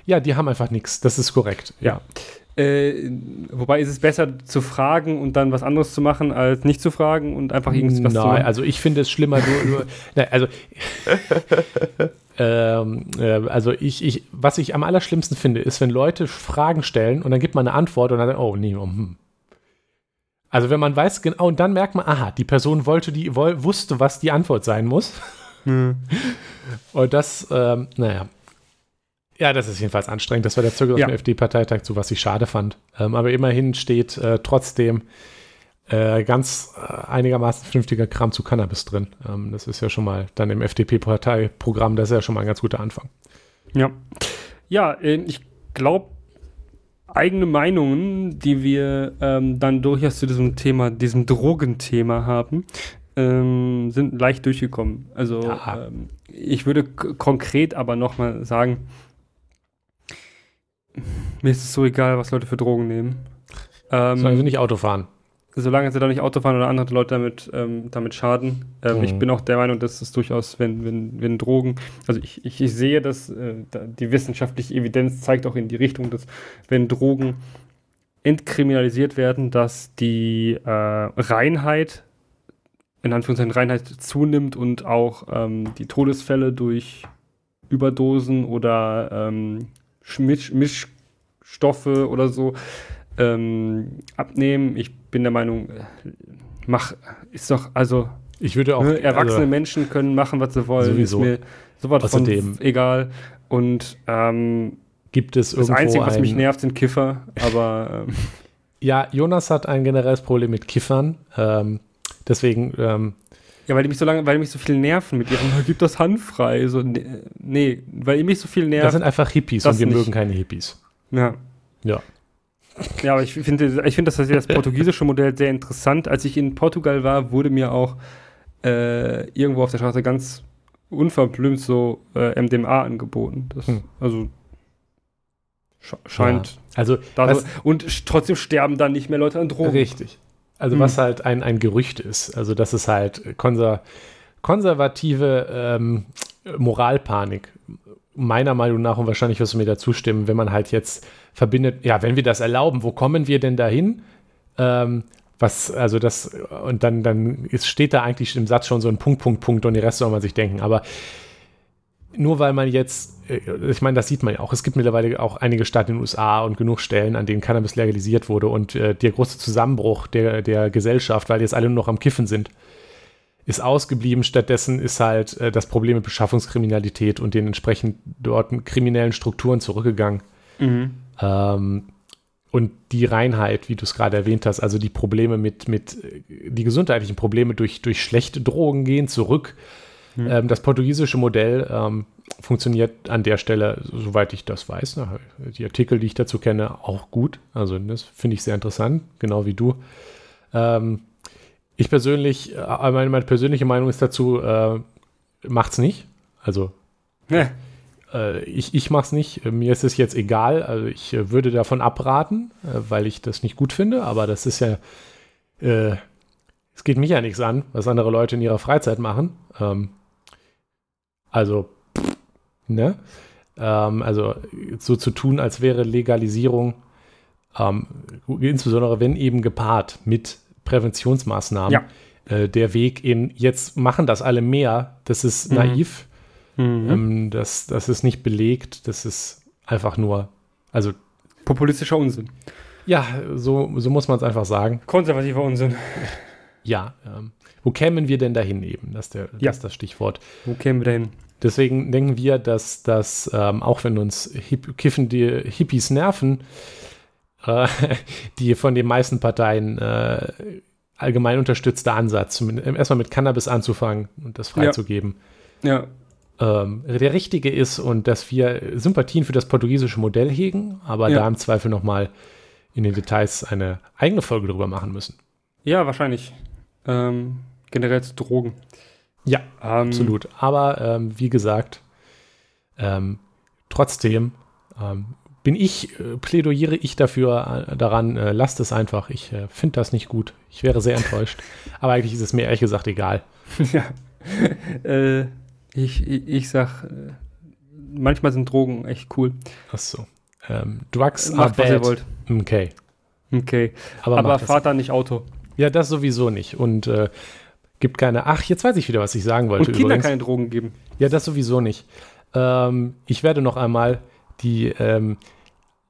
Ja, die haben einfach nichts. Das ist korrekt. Ja. Äh, wobei ist es besser zu fragen und dann was anderes zu machen, als nicht zu fragen und einfach irgendwas Nein, zu machen? also ich finde es schlimmer. du, du, nein, also, ähm, äh, also ich, ich, was ich am allerschlimmsten finde, ist, wenn Leute Fragen stellen und dann gibt man eine Antwort und dann, oh nee, oh, hm. Also wenn man weiß, genau, und dann merkt man, aha, die Person wollte die, woll, wusste, was die Antwort sein muss. Mhm. Und das, ähm, naja. Ja, das ist jedenfalls anstrengend. Das war der Zirkel ja. auf dem FD-Parteitag, so was ich schade fand. Ähm, aber immerhin steht äh, trotzdem äh, ganz äh, einigermaßen vernünftiger Kram zu Cannabis drin. Ähm, das ist ja schon mal dann im FDP-Parteiprogramm, das ist ja schon mal ein ganz guter Anfang. Ja. Ja, äh, ich glaube, eigene Meinungen, die wir ähm, dann durchaus zu diesem Thema, diesem Drogenthema haben, ähm, sind leicht durchgekommen. Also ja. ähm, ich würde konkret aber nochmal sagen, mir ist es so egal, was Leute für Drogen nehmen. Ähm, Solange sie nicht Auto fahren solange sie da nicht Auto fahren oder andere Leute damit, ähm, damit schaden. Ähm, mhm. Ich bin auch der Meinung, dass es durchaus, wenn, wenn, wenn Drogen, also ich, ich, ich sehe, dass äh, die wissenschaftliche Evidenz zeigt auch in die Richtung, dass wenn Drogen entkriminalisiert werden, dass die äh, Reinheit, in Anführungszeichen Reinheit zunimmt und auch ähm, die Todesfälle durch Überdosen oder ähm, Misch, Mischstoffe oder so ähm, abnehmen. Ich bin der Meinung, mach, ist doch, also. Ich würde auch. Ne, erwachsene also, Menschen können machen, was sie wollen. Sowieso. Ist mir sowas Außerdem, von egal. Und ähm, gibt es irgendwo. Das Einzige, was mich nervt, sind Kiffer, aber. Ähm, ja, Jonas hat ein generelles Problem mit Kiffern. Ähm, deswegen. Ja, weil die mich so lange, weil die mich so viel nerven mit ihrem, gibt das handfrei. So, nee, weil die mich so viel nerven. Das sind einfach Hippies und wir nicht. mögen keine Hippies. Ja. Ja. Ja, aber ich finde ich find das, das portugiesische Modell sehr interessant. Als ich in Portugal war, wurde mir auch äh, irgendwo auf der Straße ganz unverblümt so äh, MDMA angeboten. Das, hm. Also scheint. Ja. Also, was, und trotzdem sterben dann nicht mehr Leute an Drogen. Richtig. Also hm. was halt ein, ein Gerücht ist. Also das ist halt konser konservative ähm, Moralpanik. Meiner Meinung nach und wahrscheinlich wirst du mir da zustimmen, wenn man halt jetzt verbindet, ja, wenn wir das erlauben, wo kommen wir denn dahin? Ähm, was, also das, und dann, dann ist, steht da eigentlich im Satz schon so ein Punkt, Punkt, Punkt und den Rest soll man sich denken. Aber nur weil man jetzt, äh, ich meine, das sieht man ja auch, es gibt mittlerweile auch einige Staaten in den USA und genug Stellen, an denen Cannabis legalisiert wurde und äh, der große Zusammenbruch der, der Gesellschaft, weil jetzt alle nur noch am Kiffen sind, ist ausgeblieben. Stattdessen ist halt äh, das Problem mit Beschaffungskriminalität und den entsprechend dort kriminellen Strukturen zurückgegangen. Mhm. Ähm, und die Reinheit, wie du es gerade erwähnt hast, also die Probleme mit, mit die gesundheitlichen Probleme durch, durch schlechte Drogen gehen zurück. Mhm. Ähm, das portugiesische Modell ähm, funktioniert an der Stelle, soweit ich das weiß, na, die Artikel, die ich dazu kenne, auch gut. Also das finde ich sehr interessant, genau wie du. Ähm, ich persönlich, äh, meine, meine, persönliche Meinung ist dazu, äh, macht's nicht. Also nee. Äh, ich ich mache es nicht. Mir ist es jetzt egal. Also ich äh, würde davon abraten, äh, weil ich das nicht gut finde. Aber das ist ja, äh, es geht mich ja nichts an, was andere Leute in ihrer Freizeit machen. Ähm, also, ne? Ähm, also so zu tun, als wäre Legalisierung, ähm, insbesondere wenn eben gepaart mit Präventionsmaßnahmen, ja. äh, der Weg in jetzt machen das alle mehr. Das ist mhm. naiv Mhm. Ähm, das, das ist nicht belegt, das ist einfach nur, also. Populistischer Unsinn. Ja, so, so muss man es einfach sagen. Konservativer Unsinn. Ja, ähm, wo kämen wir denn dahin eben? Das ist, der, ja. das, ist das Stichwort. Wo kämen wir dahin? Deswegen denken wir, dass, dass ähm, auch wenn uns Hip kiffende Hippies nerven, äh, die von den meisten Parteien äh, allgemein unterstützte Ansatz, erstmal mit Cannabis anzufangen und das freizugeben, ja. ja ähm, der richtige ist und dass wir Sympathien für das portugiesische Modell hegen, aber ja. da im Zweifel nochmal in den Details eine eigene Folge drüber machen müssen. Ja, wahrscheinlich. Ähm, generell zu Drogen. Ja, ähm, absolut. Aber ähm, wie gesagt, ähm, trotzdem ähm, bin ich, äh, plädoyiere ich dafür äh, daran, äh, lasst es einfach. Ich äh, finde das nicht gut. Ich wäre sehr enttäuscht. Aber eigentlich ist es mir ehrlich gesagt egal. ja. äh, ich, ich, ich sag, äh, manchmal sind Drogen echt cool. Ach so. Ähm, Drugs Macht, are bad. Was ihr wollt. Okay. Okay. Aber, Aber fahrt da nicht Auto. Ja, das sowieso nicht. Und äh, gibt keine. Ach, jetzt weiß ich wieder, was ich sagen wollte. Und Kinder übrigens. keine Drogen geben. Ja, das sowieso nicht. Ähm, ich werde noch einmal die ähm,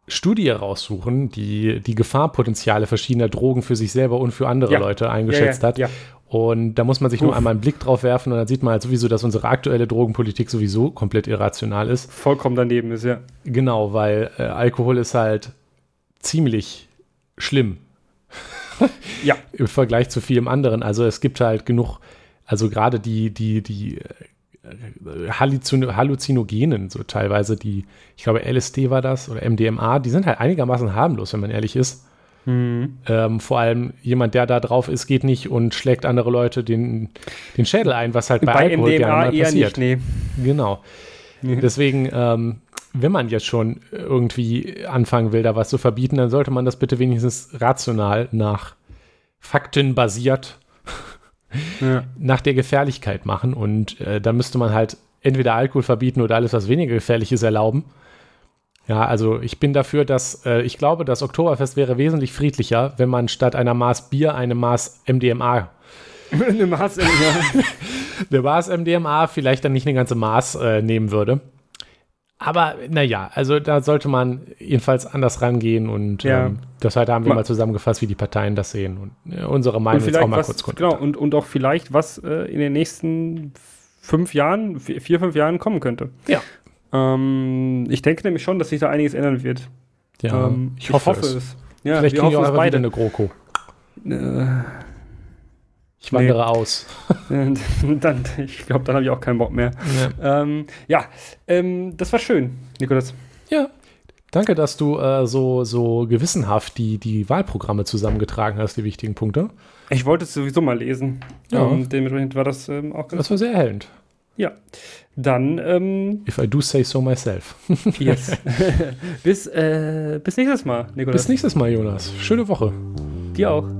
Studie raussuchen, die die Gefahrpotenziale verschiedener Drogen für sich selber und für andere Ja. Leute eingeschätzt Ja, ja, hat. Und da muss man sich nur Uff. einmal einen Blick drauf werfen und dann sieht man halt sowieso, dass unsere aktuelle Drogenpolitik sowieso komplett irrational ist. Vollkommen daneben ist, ja. Genau, weil äh, Alkohol ist halt ziemlich schlimm. Ja. Im Vergleich zu vielem anderen. Also es gibt halt genug, also gerade die, die, die äh, Halluzin Halluzinogenen, so teilweise die, ich glaube LSD war das oder MDMA, die sind halt einigermaßen harmlos, wenn man ehrlich ist. Mhm. Ähm, vor allem jemand, der da drauf ist, geht nicht und schlägt andere Leute den, den Schädel ein, was halt bei, Bei Alkohol gerne MDMA mal eher passiert. nicht, nee. Genau. Deswegen, ähm, wenn man jetzt schon irgendwie anfangen will, da was zu verbieten, dann sollte man das bitte wenigstens rational nach Fakten basiert Ja. nach der Gefährlichkeit machen. Und äh, da müsste man halt entweder Alkohol verbieten oder alles, was weniger gefährlich ist, erlauben. Ja, also ich bin dafür, dass äh, ich glaube, das Oktoberfest wäre wesentlich friedlicher, wenn man statt einer Maß Bier eine Maß MDMA, Eine Maß, ja. eine Maß MDMA vielleicht dann nicht eine ganze Maß äh, nehmen würde. Aber naja, also da sollte man jedenfalls anders rangehen und Ja. ähm, das heute haben wir Ma- mal zusammengefasst, wie die Parteien das sehen und äh, unsere Und Meinung jetzt auch mal was, kurz genau, und, und auch vielleicht, was äh, in den nächsten fünf Jahren, vier, fünf Jahren kommen könnte. Ja. Ähm, ich denke nämlich schon, dass sich da einiges ändern wird. Ja, ähm, ich, hoffe, es. Ja, Vielleicht kriegen wir auch es beide. eine GroKo. Äh, Ich wandere aus. dann, ich glaube, dann habe ich auch keinen Bock mehr. Ja. Ähm, ja, ähm, das war schön, Nikolas. ja. Danke, dass du äh, so, so gewissenhaft die, die Wahlprogramme zusammengetragen hast, die wichtigen Punkte. Ich wollte es sowieso mal lesen. Ja. Ähm, dementsprechend war das ähm, auch ganz Das war sehr erhellend. Ja. Dann, ähm, If I do say so myself. yes. bis, äh, bis nächstes Mal, Nikolas. Bis nächstes Mal, Jonas. Schöne Woche. Dir auch.